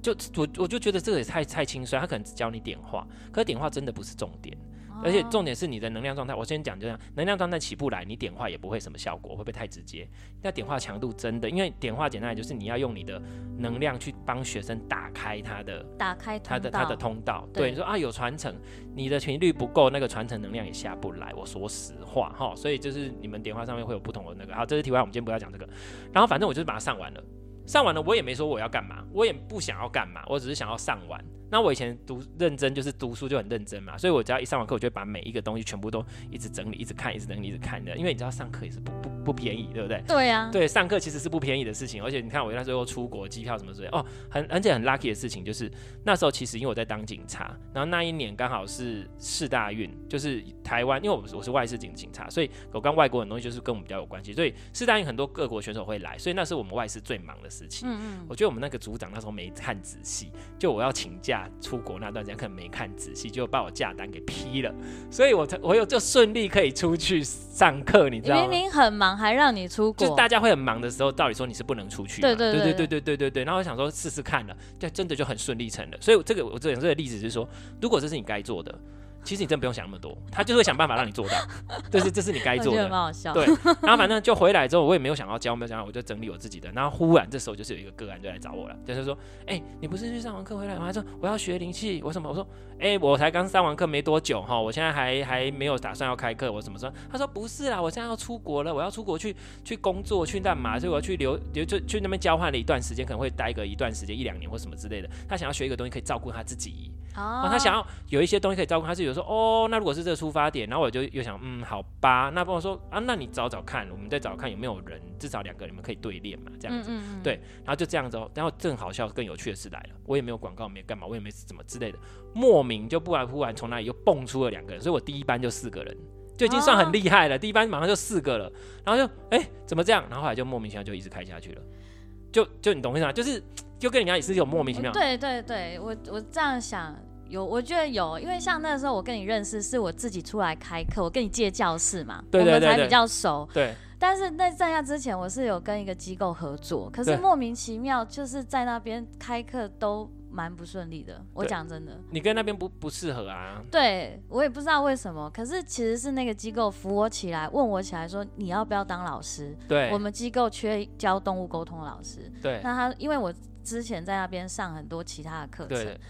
就我我就觉得这个也太太轻率，他可能只教你点化，可是点化真的不是重点。而且重点是你的能量状态，我先讲就这样，能量状态起不来，你点化也不会什么效果，会不会太直接？那点化强度真的，因为点化简单来就是你要用你的能量去帮学生打开他的，打开他的他的通道。对，你说啊有传承，你的频率不够，那个传承能量也下不来。我说实话哈，所以就是你们点化上面会有不同的那个。好，这是题外，我们今天不要讲这个。然后反正我就是把它上完了，上完了我也没说我要干嘛，我也不想要干嘛，我只是想要上完。那我以前读认真就是读书就很认真嘛，所以我只要一上完课，我就会把每一个东西全部都一直整理，一直看，一直整理，一直看的。因为你知道上课也是不不不便宜，对不对？对呀、啊。对，上课其实是不便宜的事情，而且你看我那时候出国机票什么之类哦，很而且很 lucky 的事情就是那时候其实因为我在当警察，然后那一年刚好是四大运，就是台湾，因为我我是外事警警察，所以我跟外国很多东西就是跟我们比较有关系，所以四大运很多各国选手会来，所以那是我们外事最忙的事情。嗯嗯。我觉得我们那个组长那时候没看仔细，就我要请假出国那段。时间可能没看仔细，就把我假单给批了，所以我才我有就顺利可以出去上课，你知道吗？明明很忙，还让你出国，就大家会很忙的时候，道理说你是不能出去？对对对对对对对对对。然后我想说试试看了，就真的就很顺利成了。所以这个我这这个例子是说，如果这是你该做的。其实你真的不用想那么多，他就会想办法让你做到，这是这是你该做的。对，然后反正就回来之后，我也没有想要教，没有想到，我就整理我自己的。然后忽然这时候就是有一个个案就来找我了，就是说，哎、欸，你不是去上完课回来吗？他说我要学灵气，我什么？我说，哎、欸，我才刚上完课没多久哈，我现在还还没有打算要开课，我什么时候？他说不是啦，我现在要出国了，我要出国去去工作去干嘛？所以我要去留留就去那边交换了一段时间，可能会待个一段时间一两年或什么之类的。他想要学一个东西可以照顾他自己。哦，他想要有一些东西可以照顾他，是有说哦，那如果是这个出发点，然后我就又想，嗯，好吧，那帮我说啊，那你找找看，我们再找看有没有人，至少两个你们可以对练嘛，这样子，嗯嗯嗯对，然后就这样子哦，然后正好笑更有趣的事来了，我也没有广告，没干嘛，我也没怎么之类的，莫名就不然忽然从那里又蹦出了两个人，所以我第一班就四个人，就已经算很厉害了，哦、第一班马上就四个了，然后就哎、欸、怎么这样，然后后来就莫名其妙就一直开下去了，就就你懂意思吗？就是就跟人家也是有莫名其妙，对对对，我我这样想。有，我觉得有，因为像那个时候我跟你认识，是我自己出来开课，我跟你借教室嘛，对对对对，我们才比较熟。对。但是那在那之前，我是有跟一个机构合作，可是莫名其妙就是在那边开课都蛮不顺利的。我讲真的，你跟那边不不适合啊？对，我也不知道为什么，可是其实是那个机构扶我起来，问我起来说你要不要当老师？对，我们机构缺教动物沟通的老师。对，那他因为我之前在那边上很多其他的课程，对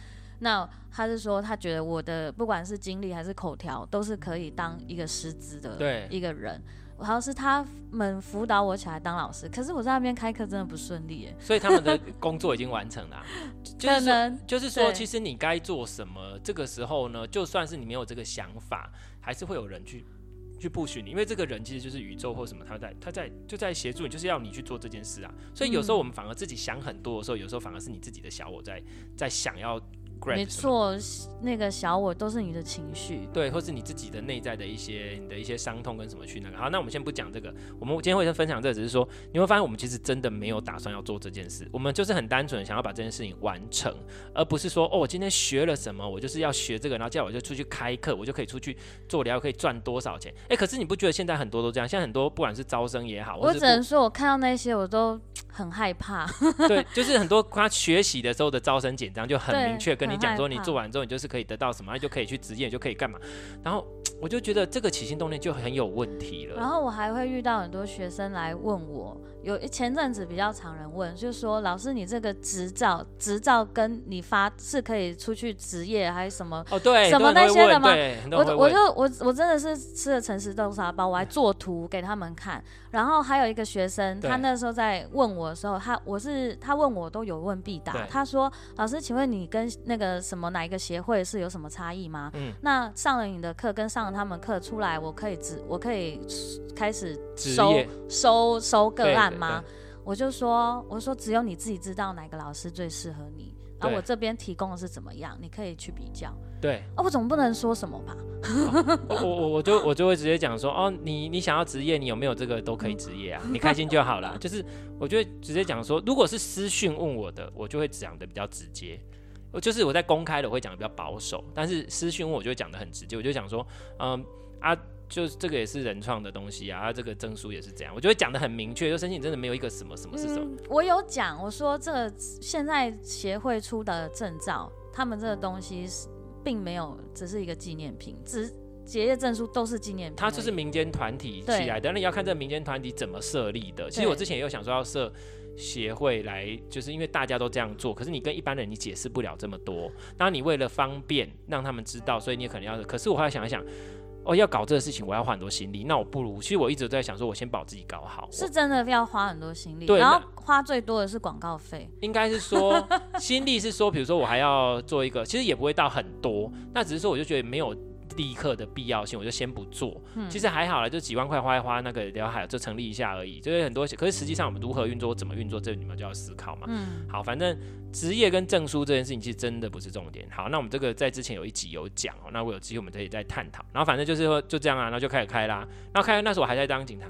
那他是说他觉得我的不管是经历还是口条都是可以当一个师资的一个人。好像是他们辅导我起来当老师，可是我在那边开课真的不顺利耶。所以他们的工作已经完成了，就是说，就是说，其实你该做什么，这个时候呢，就算是你没有这个想法，还是会有人去去 push 你，因为这个人其实就是宇宙或什么，他在他在就在协助你，就是要你去做这件事啊。所以有时候我们反而自己想很多的时候，有时候反而是你自己的小我在在想要。没错，那个小我都是你的情绪，对，或是你自己的内在的一些你的一些伤痛跟什么去那个。好，那我们先不讲这个，我们今天会先分享这个，只是说你会发现我们其实真的没有打算要做这件事，我们就是很单纯想要把这件事情完成，而不是说哦，我今天学了什么，我就是要学这个，然后接下来我就出去开课，我就可以出去做疗，可以赚多少钱？哎，可是你不觉得现在很多都这样？现在很多不管是招生也好，我只能说我看到那些我都很害怕。对，就是很多他学习的时候的招生简章就很明确跟你讲说，你做完。之后你就是可以得到什么，你就可以去职业，就可以干嘛。然后我就觉得这个起心动念就很有问题了。然后我还会遇到很多学生来问我，有前阵子比较常人问，就是说老师，你这个执照，执照跟你发是可以出去职业还是什么？哦，对，什么那些的吗？我我就我我真的是吃了诚实豆沙包，我还做图给他们看。然后还有一个学生，他那时候在问我的时候，他我是他问我都有问必答。他说：“老师，请问你跟那个什么哪一个协会是有什么差异吗？”嗯，那上了你的课跟上了他们课出来，我可以直我可以开始收收收个案吗？我就说我说只有你自己知道哪个老师最适合你，然后我这边提供的是怎么样，你可以去比较。对，哦，我总不能说什么吧？哦、我我我就我就会直接讲说，哦，你你想要职业，你有没有这个都可以职业啊，你开心就好了。就是我就会直接讲说，如果是私讯问我的，我就会讲的比较直接。就是我在公开的我会讲的比较保守，但是私讯我就会讲的很直接。我就讲说，嗯啊，就是这个也是人创的东西啊，啊这个证书也是这样，我就会讲的很明确。就申请真的没有一个什么什么是什么。嗯、我有讲，我说这个现在协会出的证照，他们这个东西是。并没有，只是一个纪念品，只结业证书都是纪念品。它就是民间团体起来的，那你要看这个民间团体怎么设立的。其实我之前也有想说要设协会来，就是因为大家都这样做，可是你跟一般人你解释不了这么多。那你为了方便让他们知道，所以你也可能要。可是我后来想一想。哦，要搞这个事情，我要花很多心力。那我不如，其实我一直在想，说我先把我自己搞好。是真的要花很多心力，对，然后花最多的是广告费。应该是说，心力是说，比如说我还要做一个，其实也不会到很多，那只是说我就觉得没有。立刻的必要性，我就先不做。嗯、其实还好了，就几万块花一花，那个刘海就成立一下而已。就是很多，可是实际上我们如何运作，怎么运作，这你们就要思考嘛。嗯，好，反正职业跟证书这件事情其实真的不是重点。好，那我们这个在之前有一集有讲哦，那我有机会我们可以再探讨。然后反正就是说就这样啊，然后就开始开啦。然后开那时候我还在当警察，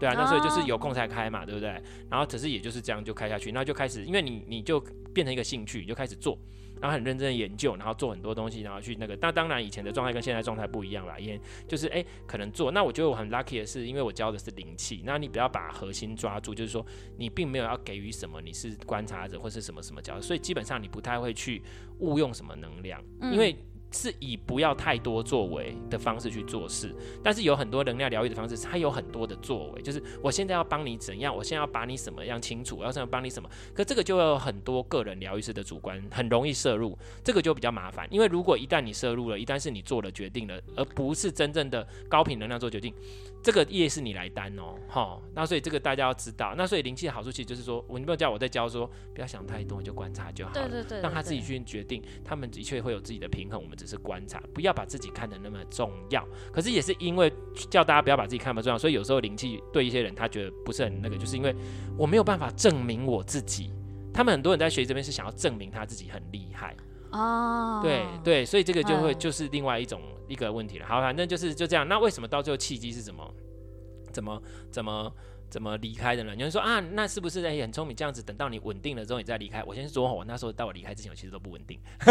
对啊，那时候就是有空才开嘛，对不对？然后只是也就是这样就开下去，然后就开始，因为你你就变成一个兴趣，你就开始做。然后很认真的研究，然后做很多东西，然后去那个。那当然以前的状态跟现在状态不一样啦，因为就是哎，可能做。那我觉得我很 lucky 的是，因为我教的是灵气。那你不要把核心抓住，就是说你并没有要给予什么，你是观察者或是什么什么教，所以基本上你不太会去误用什么能量，因为。是以不要太多作为的方式去做事，但是有很多能量疗愈的方式，它有很多的作为，就是我现在要帮你怎样，我现在要把你什么样清楚，我要想帮你什么，可这个就有很多个人疗愈师的主观，很容易摄入，这个就比较麻烦，因为如果一旦你摄入了，一旦是你做了决定了，而不是真正的高频能量做决定。这个业是你来担哦，哈，那所以这个大家要知道。那所以灵气的好处其实就是说，我你不要叫我在教说，不要想太多，就观察就好了。对对对，让他自己去决定。他们的确会有自己的平衡，我们只是观察，不要把自己看得那么重要。可是也是因为叫大家不要把自己看那么重要，所以有时候灵气对一些人他觉得不是很那个，就是因为我没有办法证明我自己。他们很多人在学习这边是想要证明他自己很厉害哦。对对，所以这个就会就是另外一种。一个问题了，好，反正就是就这样。那为什么到最后契机是什么？怎么怎么怎么离开的呢？有人说啊，那是不是也很聪明？这样子等到你稳定了之后你再离开。我先说，我那时候到我离开之前，我其实都不稳定。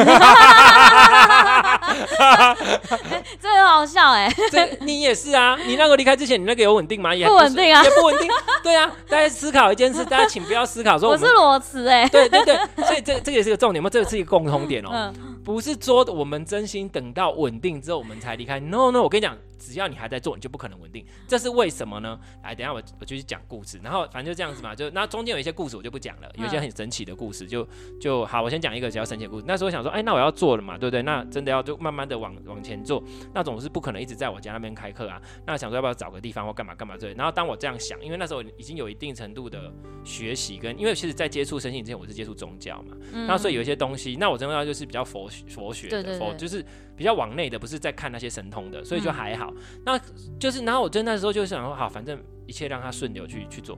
这很好笑哎、欸！这你也是啊？你那个离开之前，你那个有稳定吗？也不稳定啊，也不稳定。对啊，大家思考一件事，大家请不要思考说我，我是裸辞哎。对对对，所以这这个也是个重点嘛，这个是一个共同点哦、喔，嗯、不是说我们真心等到稳定之后我们才离开。No No，我跟你讲。只要你还在做，你就不可能稳定，这是为什么呢？来，等一下我我就去讲故事，然后反正就这样子嘛，就那中间有一些故事我就不讲了，有一些很神奇的故事就就好，我先讲一个比较神奇的故事。那时候我想说，哎，那我要做了嘛，对不对？那真的要就慢慢的往往前做，那总是不可能一直在我家那边开课啊。那想说要不要找个地方或干嘛干嘛之类。然后当我这样想，因为那时候已经有一定程度的学习跟，因为其实在接触身心之前，我是接触宗教嘛，嗯、那所以有一些东西，那我真的要就是比较佛佛学的，对对对佛就是比较往内的，不是在看那些神通的，所以就还好。嗯、那就是，然后我真的那时候就想说，好，反正一切让它顺流去去做。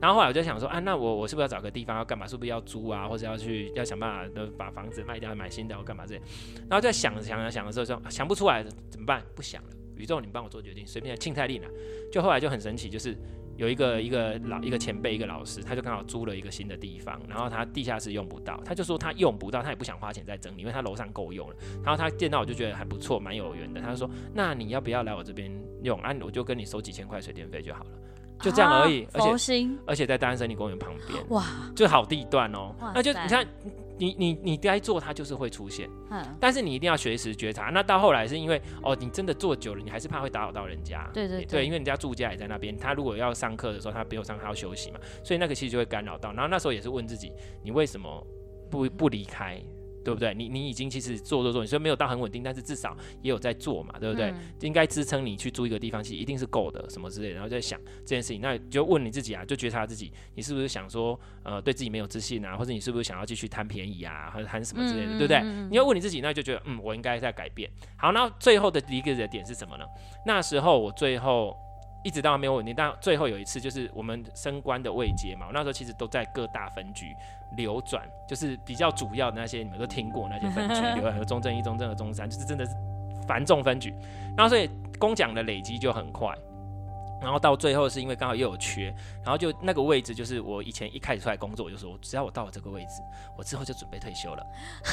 然后后来我就想说，啊，那我我是不是要找个地方要干嘛？是不是要租啊，或者要去要想办法的把房子卖掉买新的，要干嘛这样？然后在想想想想的时候说，想不出来怎么办？不想了，宇宙，你帮我做决定，随便庆太令了。就后来就很神奇，就是。有一个一个老一个前辈一个老师，他就刚好租了一个新的地方，然后他地下室用不到，他就说他用不到，他也不想花钱再整理，因为他楼上够用了。然后他见到我就觉得还不错，蛮有缘的。他就说：“那你要不要来我这边用？啊，我就跟你收几千块水电费就好了，就这样而已。啊”而且而且在大安森林公园旁边，哇，就好地段哦。那就你看。你你你该做，它就是会出现。嗯，但是你一定要随时觉察。那到后来是因为哦，你真的做久了，你还是怕会打扰到人家。对对对，对，因为人家住家也在那边，他如果要上课的时候，他不用上，他要休息嘛，所以那个其实就会干扰到。然后那时候也是问自己，你为什么不不离开？对不对？你你已经其实做做做，你虽然没有到很稳定，但是至少也有在做嘛，对不对？嗯、应该支撑你去租一个地方，其实一定是够的，什么之类的。然后在想这件事情，那就问你自己啊，就觉察自己，你是不是想说，呃，对自己没有自信啊，或者你是不是想要继续贪便宜啊，或者贪什么之类的，嗯、对不对？你要问你自己，那就觉得，嗯，我应该在改变。好，那最后的一个的点是什么呢？那时候我最后。一直到没有稳定，但最后有一次就是我们升官的位阶嘛，我那时候其实都在各大分局流转，就是比较主要的那些你们都听过那些分局，流转中正一、中正二、中山，就是真的是繁重分局，然后所以工奖的累积就很快。然后到最后是因为刚好又有缺，然后就那个位置就是我以前一开始出来工作，我就说只要我到了这个位置，我之后就准备退休了，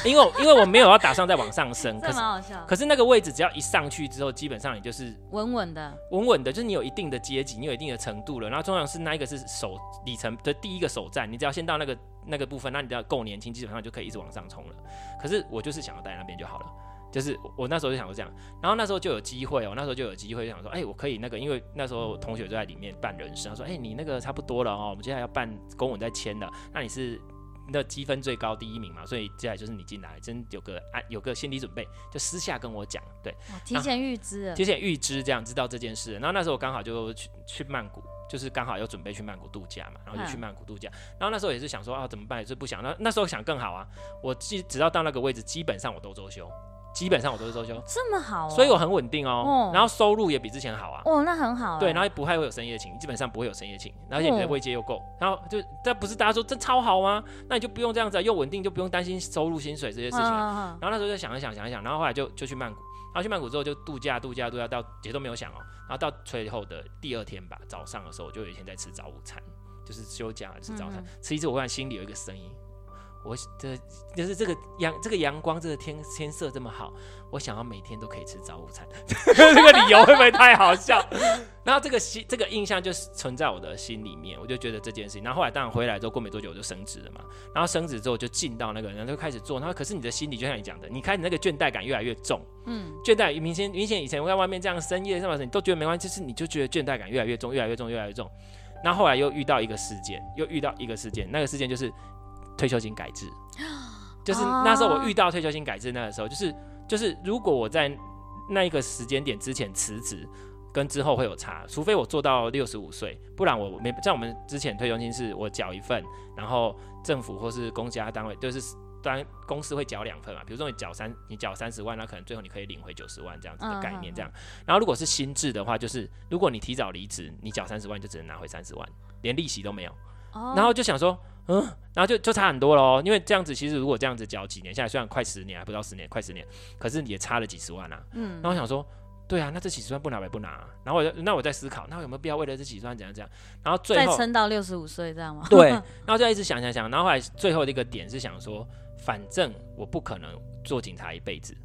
因为因为我没有要打算再往上升。可是蛮好笑。可是那个位置只要一上去之后，基本上你就是稳稳的，稳稳的，就是你有一定的阶级，你有一定的程度了。然后通常是那一个是首里程的第一个首站，你只要先到那个那个部分，那你只要够年轻，基本上就可以一直往上冲了。可是我就是想要待在那边就好了。就是我那时候就想说这样，然后那时候就有机会哦，那时候就有机会就想说，哎，我可以那个，因为那时候同学就在里面办人事，他说，哎，你那个差不多了哦，我们接下来要办公文再签的，那你是那积分最高第一名嘛，所以接下来就是你进来，真有个按有个心理准备，就私下跟我讲，对，提前预知，提前预知这样知道这件事，然后那时候我刚好就去去曼谷，就是刚好要准备去曼谷度假嘛，然后就去曼谷度假，然后那时候也是想说啊怎么办，也是不想，那那时候想更好啊，我只只要到那个位置，基本上我都周休。基本上我都是周休，这么好，所以我很稳定哦。然后收入也比之前好啊。哦，那很好。对，然后不太会有深夜情，基本上不会有深夜情，而且你的位阶又够。然后就这不是大家说这超好吗？那你就不用这样子，又稳定，就不用担心收入、薪水这些事情。然后那时候就想一想，想一想，然后后来就就去曼谷。然后去曼谷之后就度假，度假，度假到也都没有想哦。然后到最后的第二天吧，早上的时候我就有一天在吃早午餐，就是休假吃早餐，吃一次我突然心里有一个声音。我这就是这个阳这个阳光这个天天色这么好，我想要每天都可以吃早午餐，这个理由会不会太好笑？然后这个心这个印象就是存在我的心里面，我就觉得这件事情。然后后来当然回来之后过没多久我就升职了嘛，然后升职之后就进到那个人就开始做，然后可是你的心里就像你讲的，你开始那个倦怠感越来越重，嗯，倦怠明显明显以前我在外面这样深夜这么你都觉得没关系，就是你就觉得倦怠感越来越重，越来越重，越来越重。然后后来又遇到一个事件，又遇到一个事件，那个事件就是。退休金改制，就是那时候我遇到退休金改制那个时候，就是就是如果我在那一个时间点之前辞职，跟之后会有差，除非我做到六十五岁，不然我没像我们之前退休金是我缴一份，然后政府或是公家单位就是当然公司会缴两份嘛，比如说你缴三你缴三十万，那可能最后你可以领回九十万这样子的概念这样，然后如果是新制的话，就是如果你提早离职，你缴三十万就只能拿回三十万，连利息都没有，然后就想说。嗯，然后就就差很多喽，因为这样子其实如果这样子缴几年下来，虽然快十年还不到十年，快十年，可是也差了几十万啊。嗯，然后我想说，对啊，那这几十万不拿白不拿。然后我就那我在思考，那我有没有必要为了这几十万怎样怎样？然后最后再撑到六十五岁这样吗？对，然后就一直想想想，然后后来最后的一个点是想说，反正我不可能做警察一辈子。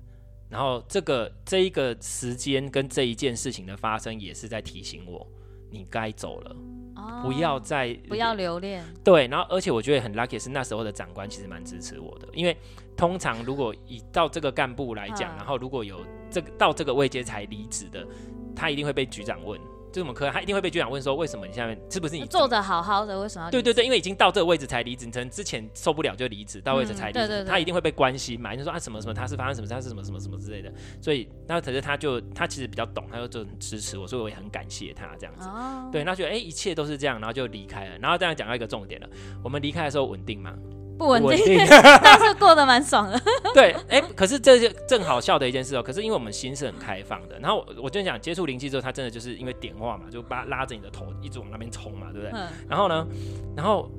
然后这个这一个时间跟这一件事情的发生，也是在提醒我，你该走了，哦、不要再不要留恋。对，然后而且我觉得很 lucky 是那时候的长官其实蛮支持我的，因为通常如果以到这个干部来讲，嗯、然后如果有这个到这个位阶才离职的，他一定会被局长问。就这么可爱，他一定会被局长问说，为什么你下面是不是你做的好好的，为什么要？对对对，因为已经到这个位置才离职，你可能之前受不了就离职，到位置才离职，嗯、对对对，他一定会被关心嘛，就说啊什么什么，他是发生什么，他是什么什么什么之类的，所以那可是他就他其实比较懂，他就就很支持我，所以我也很感谢他这样子。哦、对，那觉得哎、欸、一切都是这样，然后就离开了，然后这样讲到一个重点了，我们离开的时候稳定吗？不稳定，但是过得蛮爽的。对，哎、欸，可是这就正好笑的一件事哦、喔。可是因为我们心是很开放的，然后我我就想接触灵气之后，他真的就是因为点化嘛，就把拉着你的头一直往那边冲嘛，对不对？嗯、然后呢，然后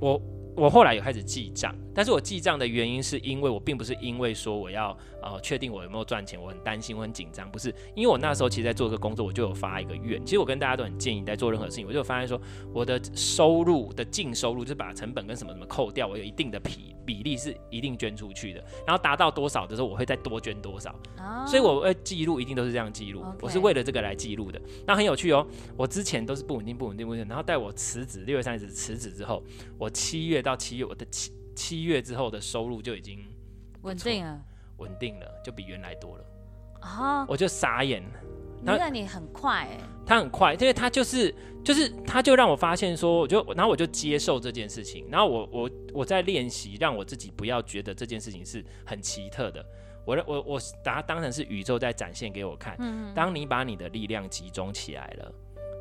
我。我后来有开始记账，但是我记账的原因是因为我并不是因为说我要呃确定我有没有赚钱，我很担心，我很紧张，不是，因为我那时候其实在做这个工作，我就有发一个愿。其实我跟大家都很建议在做任何事情，我就发现说我的收入的净收入就是把成本跟什么什么扣掉，我有一定的比比例是一定捐出去的，然后达到多少的时候我会再多捐多少，所以我会记录，一定都是这样记录，我是为了这个来记录的。那很有趣哦，我之前都是不稳定不稳定不稳定，然后待我辞职六月三十日辞职之后，我七月到七月我的七七月之后的收入就已经稳定了，稳定了，就比原来多了啊！我就傻眼。那你很快哎，他很快，因为他就是就是他就让我发现说，我就然后我就接受这件事情，然后我我我在练习，让我自己不要觉得这件事情是很奇特的。我我我把它当成是宇宙在展现给我看。嗯，当你把你的力量集中起来了。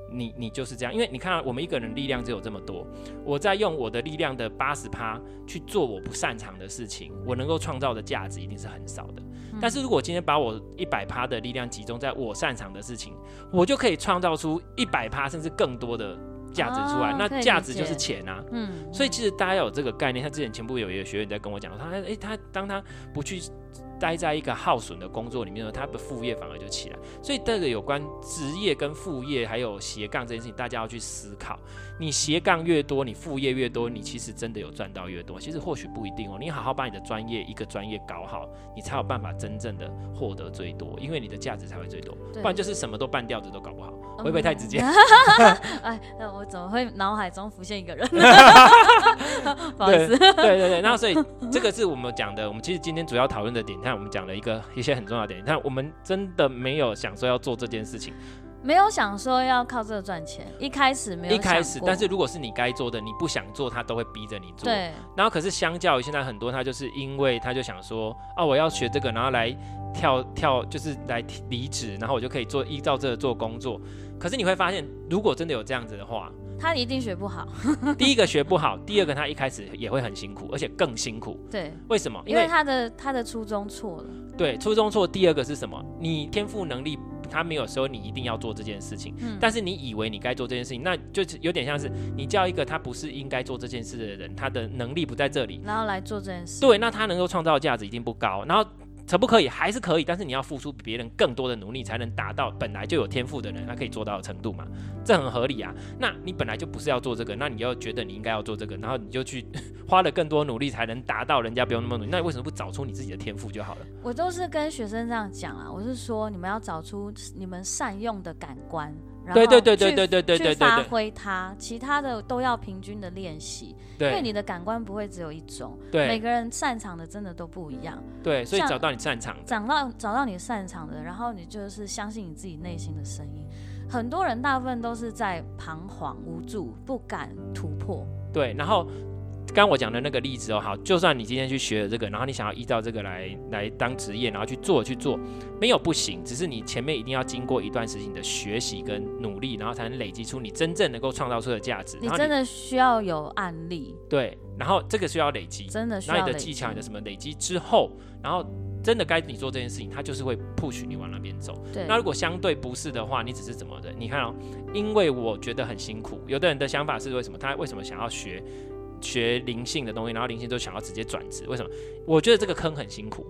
你你就是这样，因为你看，我们一个人力量只有这么多，我在用我的力量的八十趴去做我不擅长的事情，我能够创造的价值一定是很少的。但是如果今天把我一百趴的力量集中在我擅长的事情，我就可以创造出一百趴甚至更多的价值出来，那价值就是钱啊。嗯，所以其实大家有这个概念，他之前前部有一个学员在跟我讲，他诶，他当他不去。待在一个耗损的工作里面呢，他的副业反而就起来。所以这个有关职业跟副业还有斜杠这件事情，大家要去思考。你斜杠越多，你副业越多，你其实真的有赚到越多。其实或许不一定哦。你好好把你的专业一个专业搞好，你才有办法真正的获得最多，因为你的价值才会最多。不然就是什么都半吊子都搞不好，会不会太直接？哎，那我怎么会脑海中浮现一个人？不好意思。对对对对，那所以这个是我们讲的。我们其实今天主要讨论的点，看我们讲了一个一些很重要的点。但我们真的没有想说要做这件事情。没有想说要靠这个赚钱，一开始没有。一开始，但是如果是你该做的，你不想做，他都会逼着你做。对。然后，可是相较于现在很多，他就是因为他就想说，啊，我要学这个，然后来跳跳，就是来离职，然后我就可以做依照这个做工作。可是你会发现，如果真的有这样子的话，他一定学不好。第一个学不好，第二个他一开始也会很辛苦，而且更辛苦。对。为什么？因为，他的他的初衷错了。对，初衷错。第二个是什么？你天赋能力。他没有说你一定要做这件事情，嗯、但是你以为你该做这件事情，那就有点像是你叫一个他不是应该做这件事的人，他的能力不在这里，然后来做这件事，对，那他能够创造的价值一定不高，然后。可不可以？还是可以，但是你要付出比别人更多的努力，才能达到本来就有天赋的人他可以做到的程度嘛？这很合理啊。那你本来就不是要做这个，那你又觉得你应该要做这个，然后你就去花了更多努力才能达到人家不用那么努力，那你为什么不找出你自己的天赋就好了？我都是跟学生这样讲啊，我是说你们要找出你们善用的感官。对对对对对对对对，去发挥它，其他的都要平均的练习。对，因为你的感官不会只有一种，对，每个人擅长的真的都不一样。对，所以找到你擅长的，找到找到你擅长的，然后你就是相信你自己内心的声音。很多人大部分都是在彷徨无助，不敢突破。对，然后。刚我讲的那个例子哦，好，就算你今天去学了这个，然后你想要依照这个来来当职业，然后去做去做，没有不行，只是你前面一定要经过一段时间的学习跟努力，然后才能累积出你真正能够创造出的价值。你真的需要有案例，对，然后这个需要累积，真的需要你的技巧，你的什么累积之后，然后真的该你做这件事情，它就是会 push 你往那边走。对，那如果相对不是的话，你只是怎么的？你看哦，因为我觉得很辛苦，有的人的想法是为什么？他为什么想要学？学灵性的东西，然后灵性就想要直接转职，为什么？我觉得这个坑很辛苦，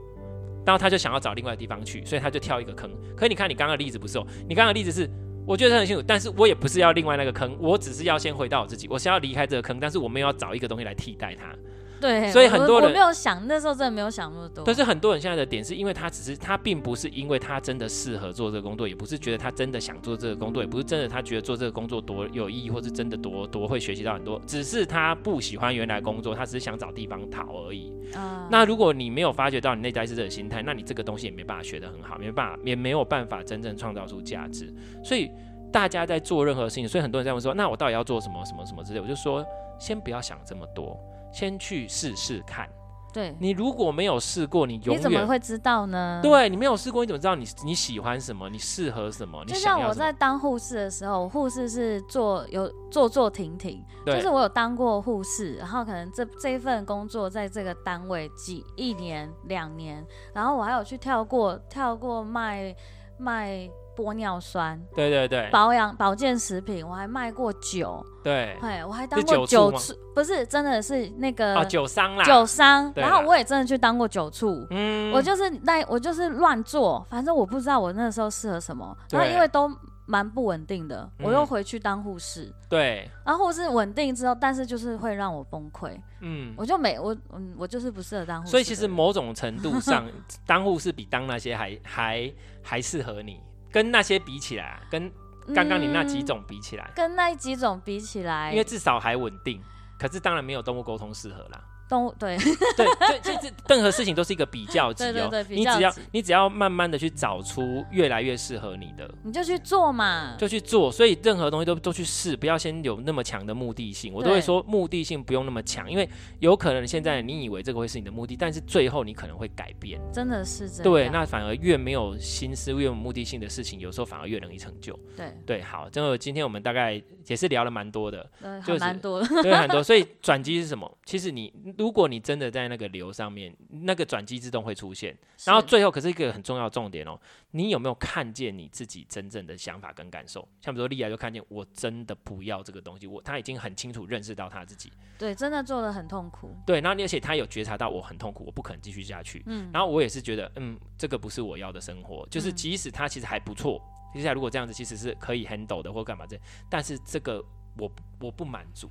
然后他就想要找另外的地方去，所以他就跳一个坑。可是你看你刚刚的例子不是哦，你刚刚的例子是我觉得很辛苦，但是我也不是要另外那个坑，我只是要先回到我自己，我是要离开这个坑，但是我没有要找一个东西来替代它。对，所以很多人我，我没有想，那时候真的没有想那么多。但是很多人现在的点是因为他只是他并不是因为他真的适合做这个工作，也不是觉得他真的想做这个工作，也不是真的他觉得做这个工作多有意义，或是真的多多会学习到很多，只是他不喜欢原来工作，他只是想找地方逃而已。嗯。那如果你没有发觉到你内在是这个心态，那你这个东西也没办法学得很好，没办法也没有办法真正创造出价值。所以大家在做任何事情，所以很多人在问说，那我到底要做什么什么什么之类，我就说先不要想这么多。先去试试看。对，你如果没有试过，你永远你怎么会知道呢？对，你没有试过，你怎么知道你你喜欢什么？你适合什么？就像我在当护士的时候，护士是做有坐坐停停，就是我有当过护士，然后可能这这一份工作在这个单位几一年两年，然后我还有去跳过跳过卖卖。玻尿酸，对对对，保养保健食品，我还卖过酒，对，哎，我还当过酒醋，不是真的是那个啊酒商啦，酒商，然后我也真的去当过酒醋，嗯，我就是那我就是乱做，反正我不知道我那时候适合什么，然后因为都蛮不稳定的，我又回去当护士，对，然后护士稳定之后，但是就是会让我崩溃，嗯，我就没我嗯我就是不适合当护士，所以其实某种程度上，当护士比当那些还还还适合你。跟那些比起来，跟刚刚你那几种比起来，嗯，跟那几种比起来，因为至少还稳定，可是当然没有动物沟通适合啦。都对对对，这这任何事情都是一个比较级哦。对对对，你只要你只要慢慢的去找出越来越适合你的，你就去做嘛，就去做。所以任何东西都都去试，不要先有那么强的目的性。我都会说目的性不用那么强，因为有可能现在你以为这个会是你的目的，但是最后你可能会改变。真的是这样。对，那反而越没有心思、越有目的性的事情，有时候反而越容易成就。对对，好，这个，今天我们大概也是聊了蛮多的，就是蛮多的，对，很多。所以转机是什么？其实你如果你真的在那个流上面，那个转机自动会出现。然后最后，可是一个很重要的重点哦，你有没有看见你自己真正的想法跟感受？像比如说莉亚就看见，我真的不要这个东西，我他已经很清楚认识到他自己。对，真的做的很痛苦。对，然后而且他有觉察到我很痛苦，我不可能继续下去。嗯，然后我也是觉得，嗯，这个不是我要的生活。就是即使他其实还不错，接下来如果这样子其实是可以 handle 的或干嘛这，但是这个我我不满足。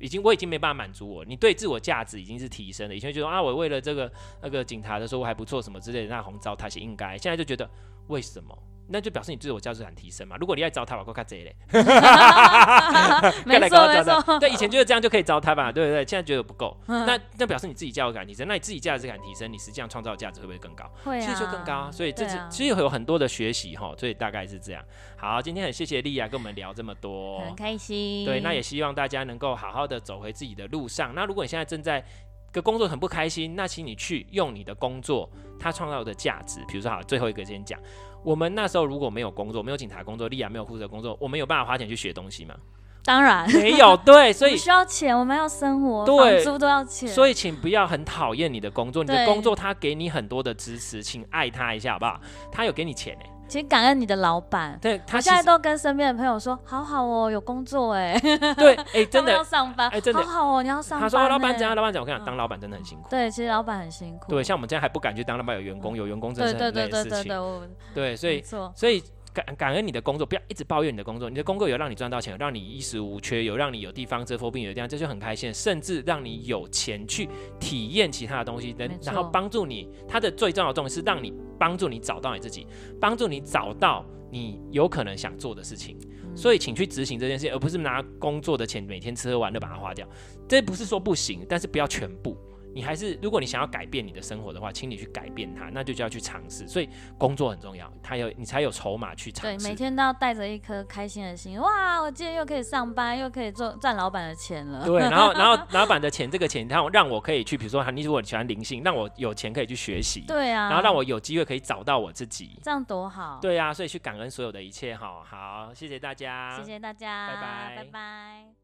已经，我已经没办法满足我。你对自我价值已经是提升了。以前觉得啊，我为了这个那个警察的时候我还不错什么之类的，那红糟他是应该。现在就觉得为什么？那就表示你自我价值感提升嘛。如果你爱糟蹋，我够看这嘞。没错 没错。对，以前就是这样就可以糟蹋吧？对不对？现在觉得不够。那那表示你自己价值感提升。那你自己价值感提升，你实际上创造的价值会不会更高？会啊。其实就更高。所以这是其实有很多的学习哈。所以大概是这样。好，今天很谢谢莉亚跟我们聊这么多，很开心。对，那也希望大家能够好好的走回自己的路上。那如果你现在正在个工作很不开心，那请你去用你的工作，它创造的价值。比如说，好，最后一个先讲。我们那时候如果没有工作，没有警察工作，利亚没有护士的工作，我们有办法花钱去学东西吗？当然没有。对，所以需要钱，我们要生活，对，房租都要钱。所以请不要很讨厌你的工作，你的工作他给你很多的支持，请爱他一下好不好？他有给你钱哎、欸。请感恩你的老板。对，他现在都跟身边的朋友说，好好哦，有工作哎。对，哎、欸，真的 要上班，哎、欸，真的好好哦，你要上班。他说老板怎样？老板怎样？我跟你讲，当老板真的很辛苦。对，其实老板很辛苦。对，像我们这样还不敢去当老板，有员工，有员工真的是很累的事情。对对对对对对，对，所以所以。感感恩你的工作，不要一直抱怨你的工作。你的工作有让你赚到钱，有让你衣食无缺，有让你有地方遮风避雨的地方，这就很开心。甚至让你有钱去体验其他的东西，然后帮助你。它的最重要的重点是让你帮助你找到你自己，帮助你找到你有可能想做的事情。嗯、所以，请去执行这件事，而不是拿工作的钱每天吃喝玩乐把它花掉。这不是说不行，但是不要全部。你还是，如果你想要改变你的生活的话，请你去改变它，那就就要去尝试。所以工作很重要，他有你才有筹码去尝试。对，每天都要带着一颗开心的心。哇，我今天又可以上班，又可以做赚老板的钱了。对，然后 然后老板的钱，这个钱，然后让我可以去，比如说，你如果喜欢灵性，让我有钱可以去学习。对啊。然后让我有机会可以找到我自己。这样多好。对啊，所以去感恩所有的一切。好好，谢谢大家。谢谢大家。拜拜。拜拜。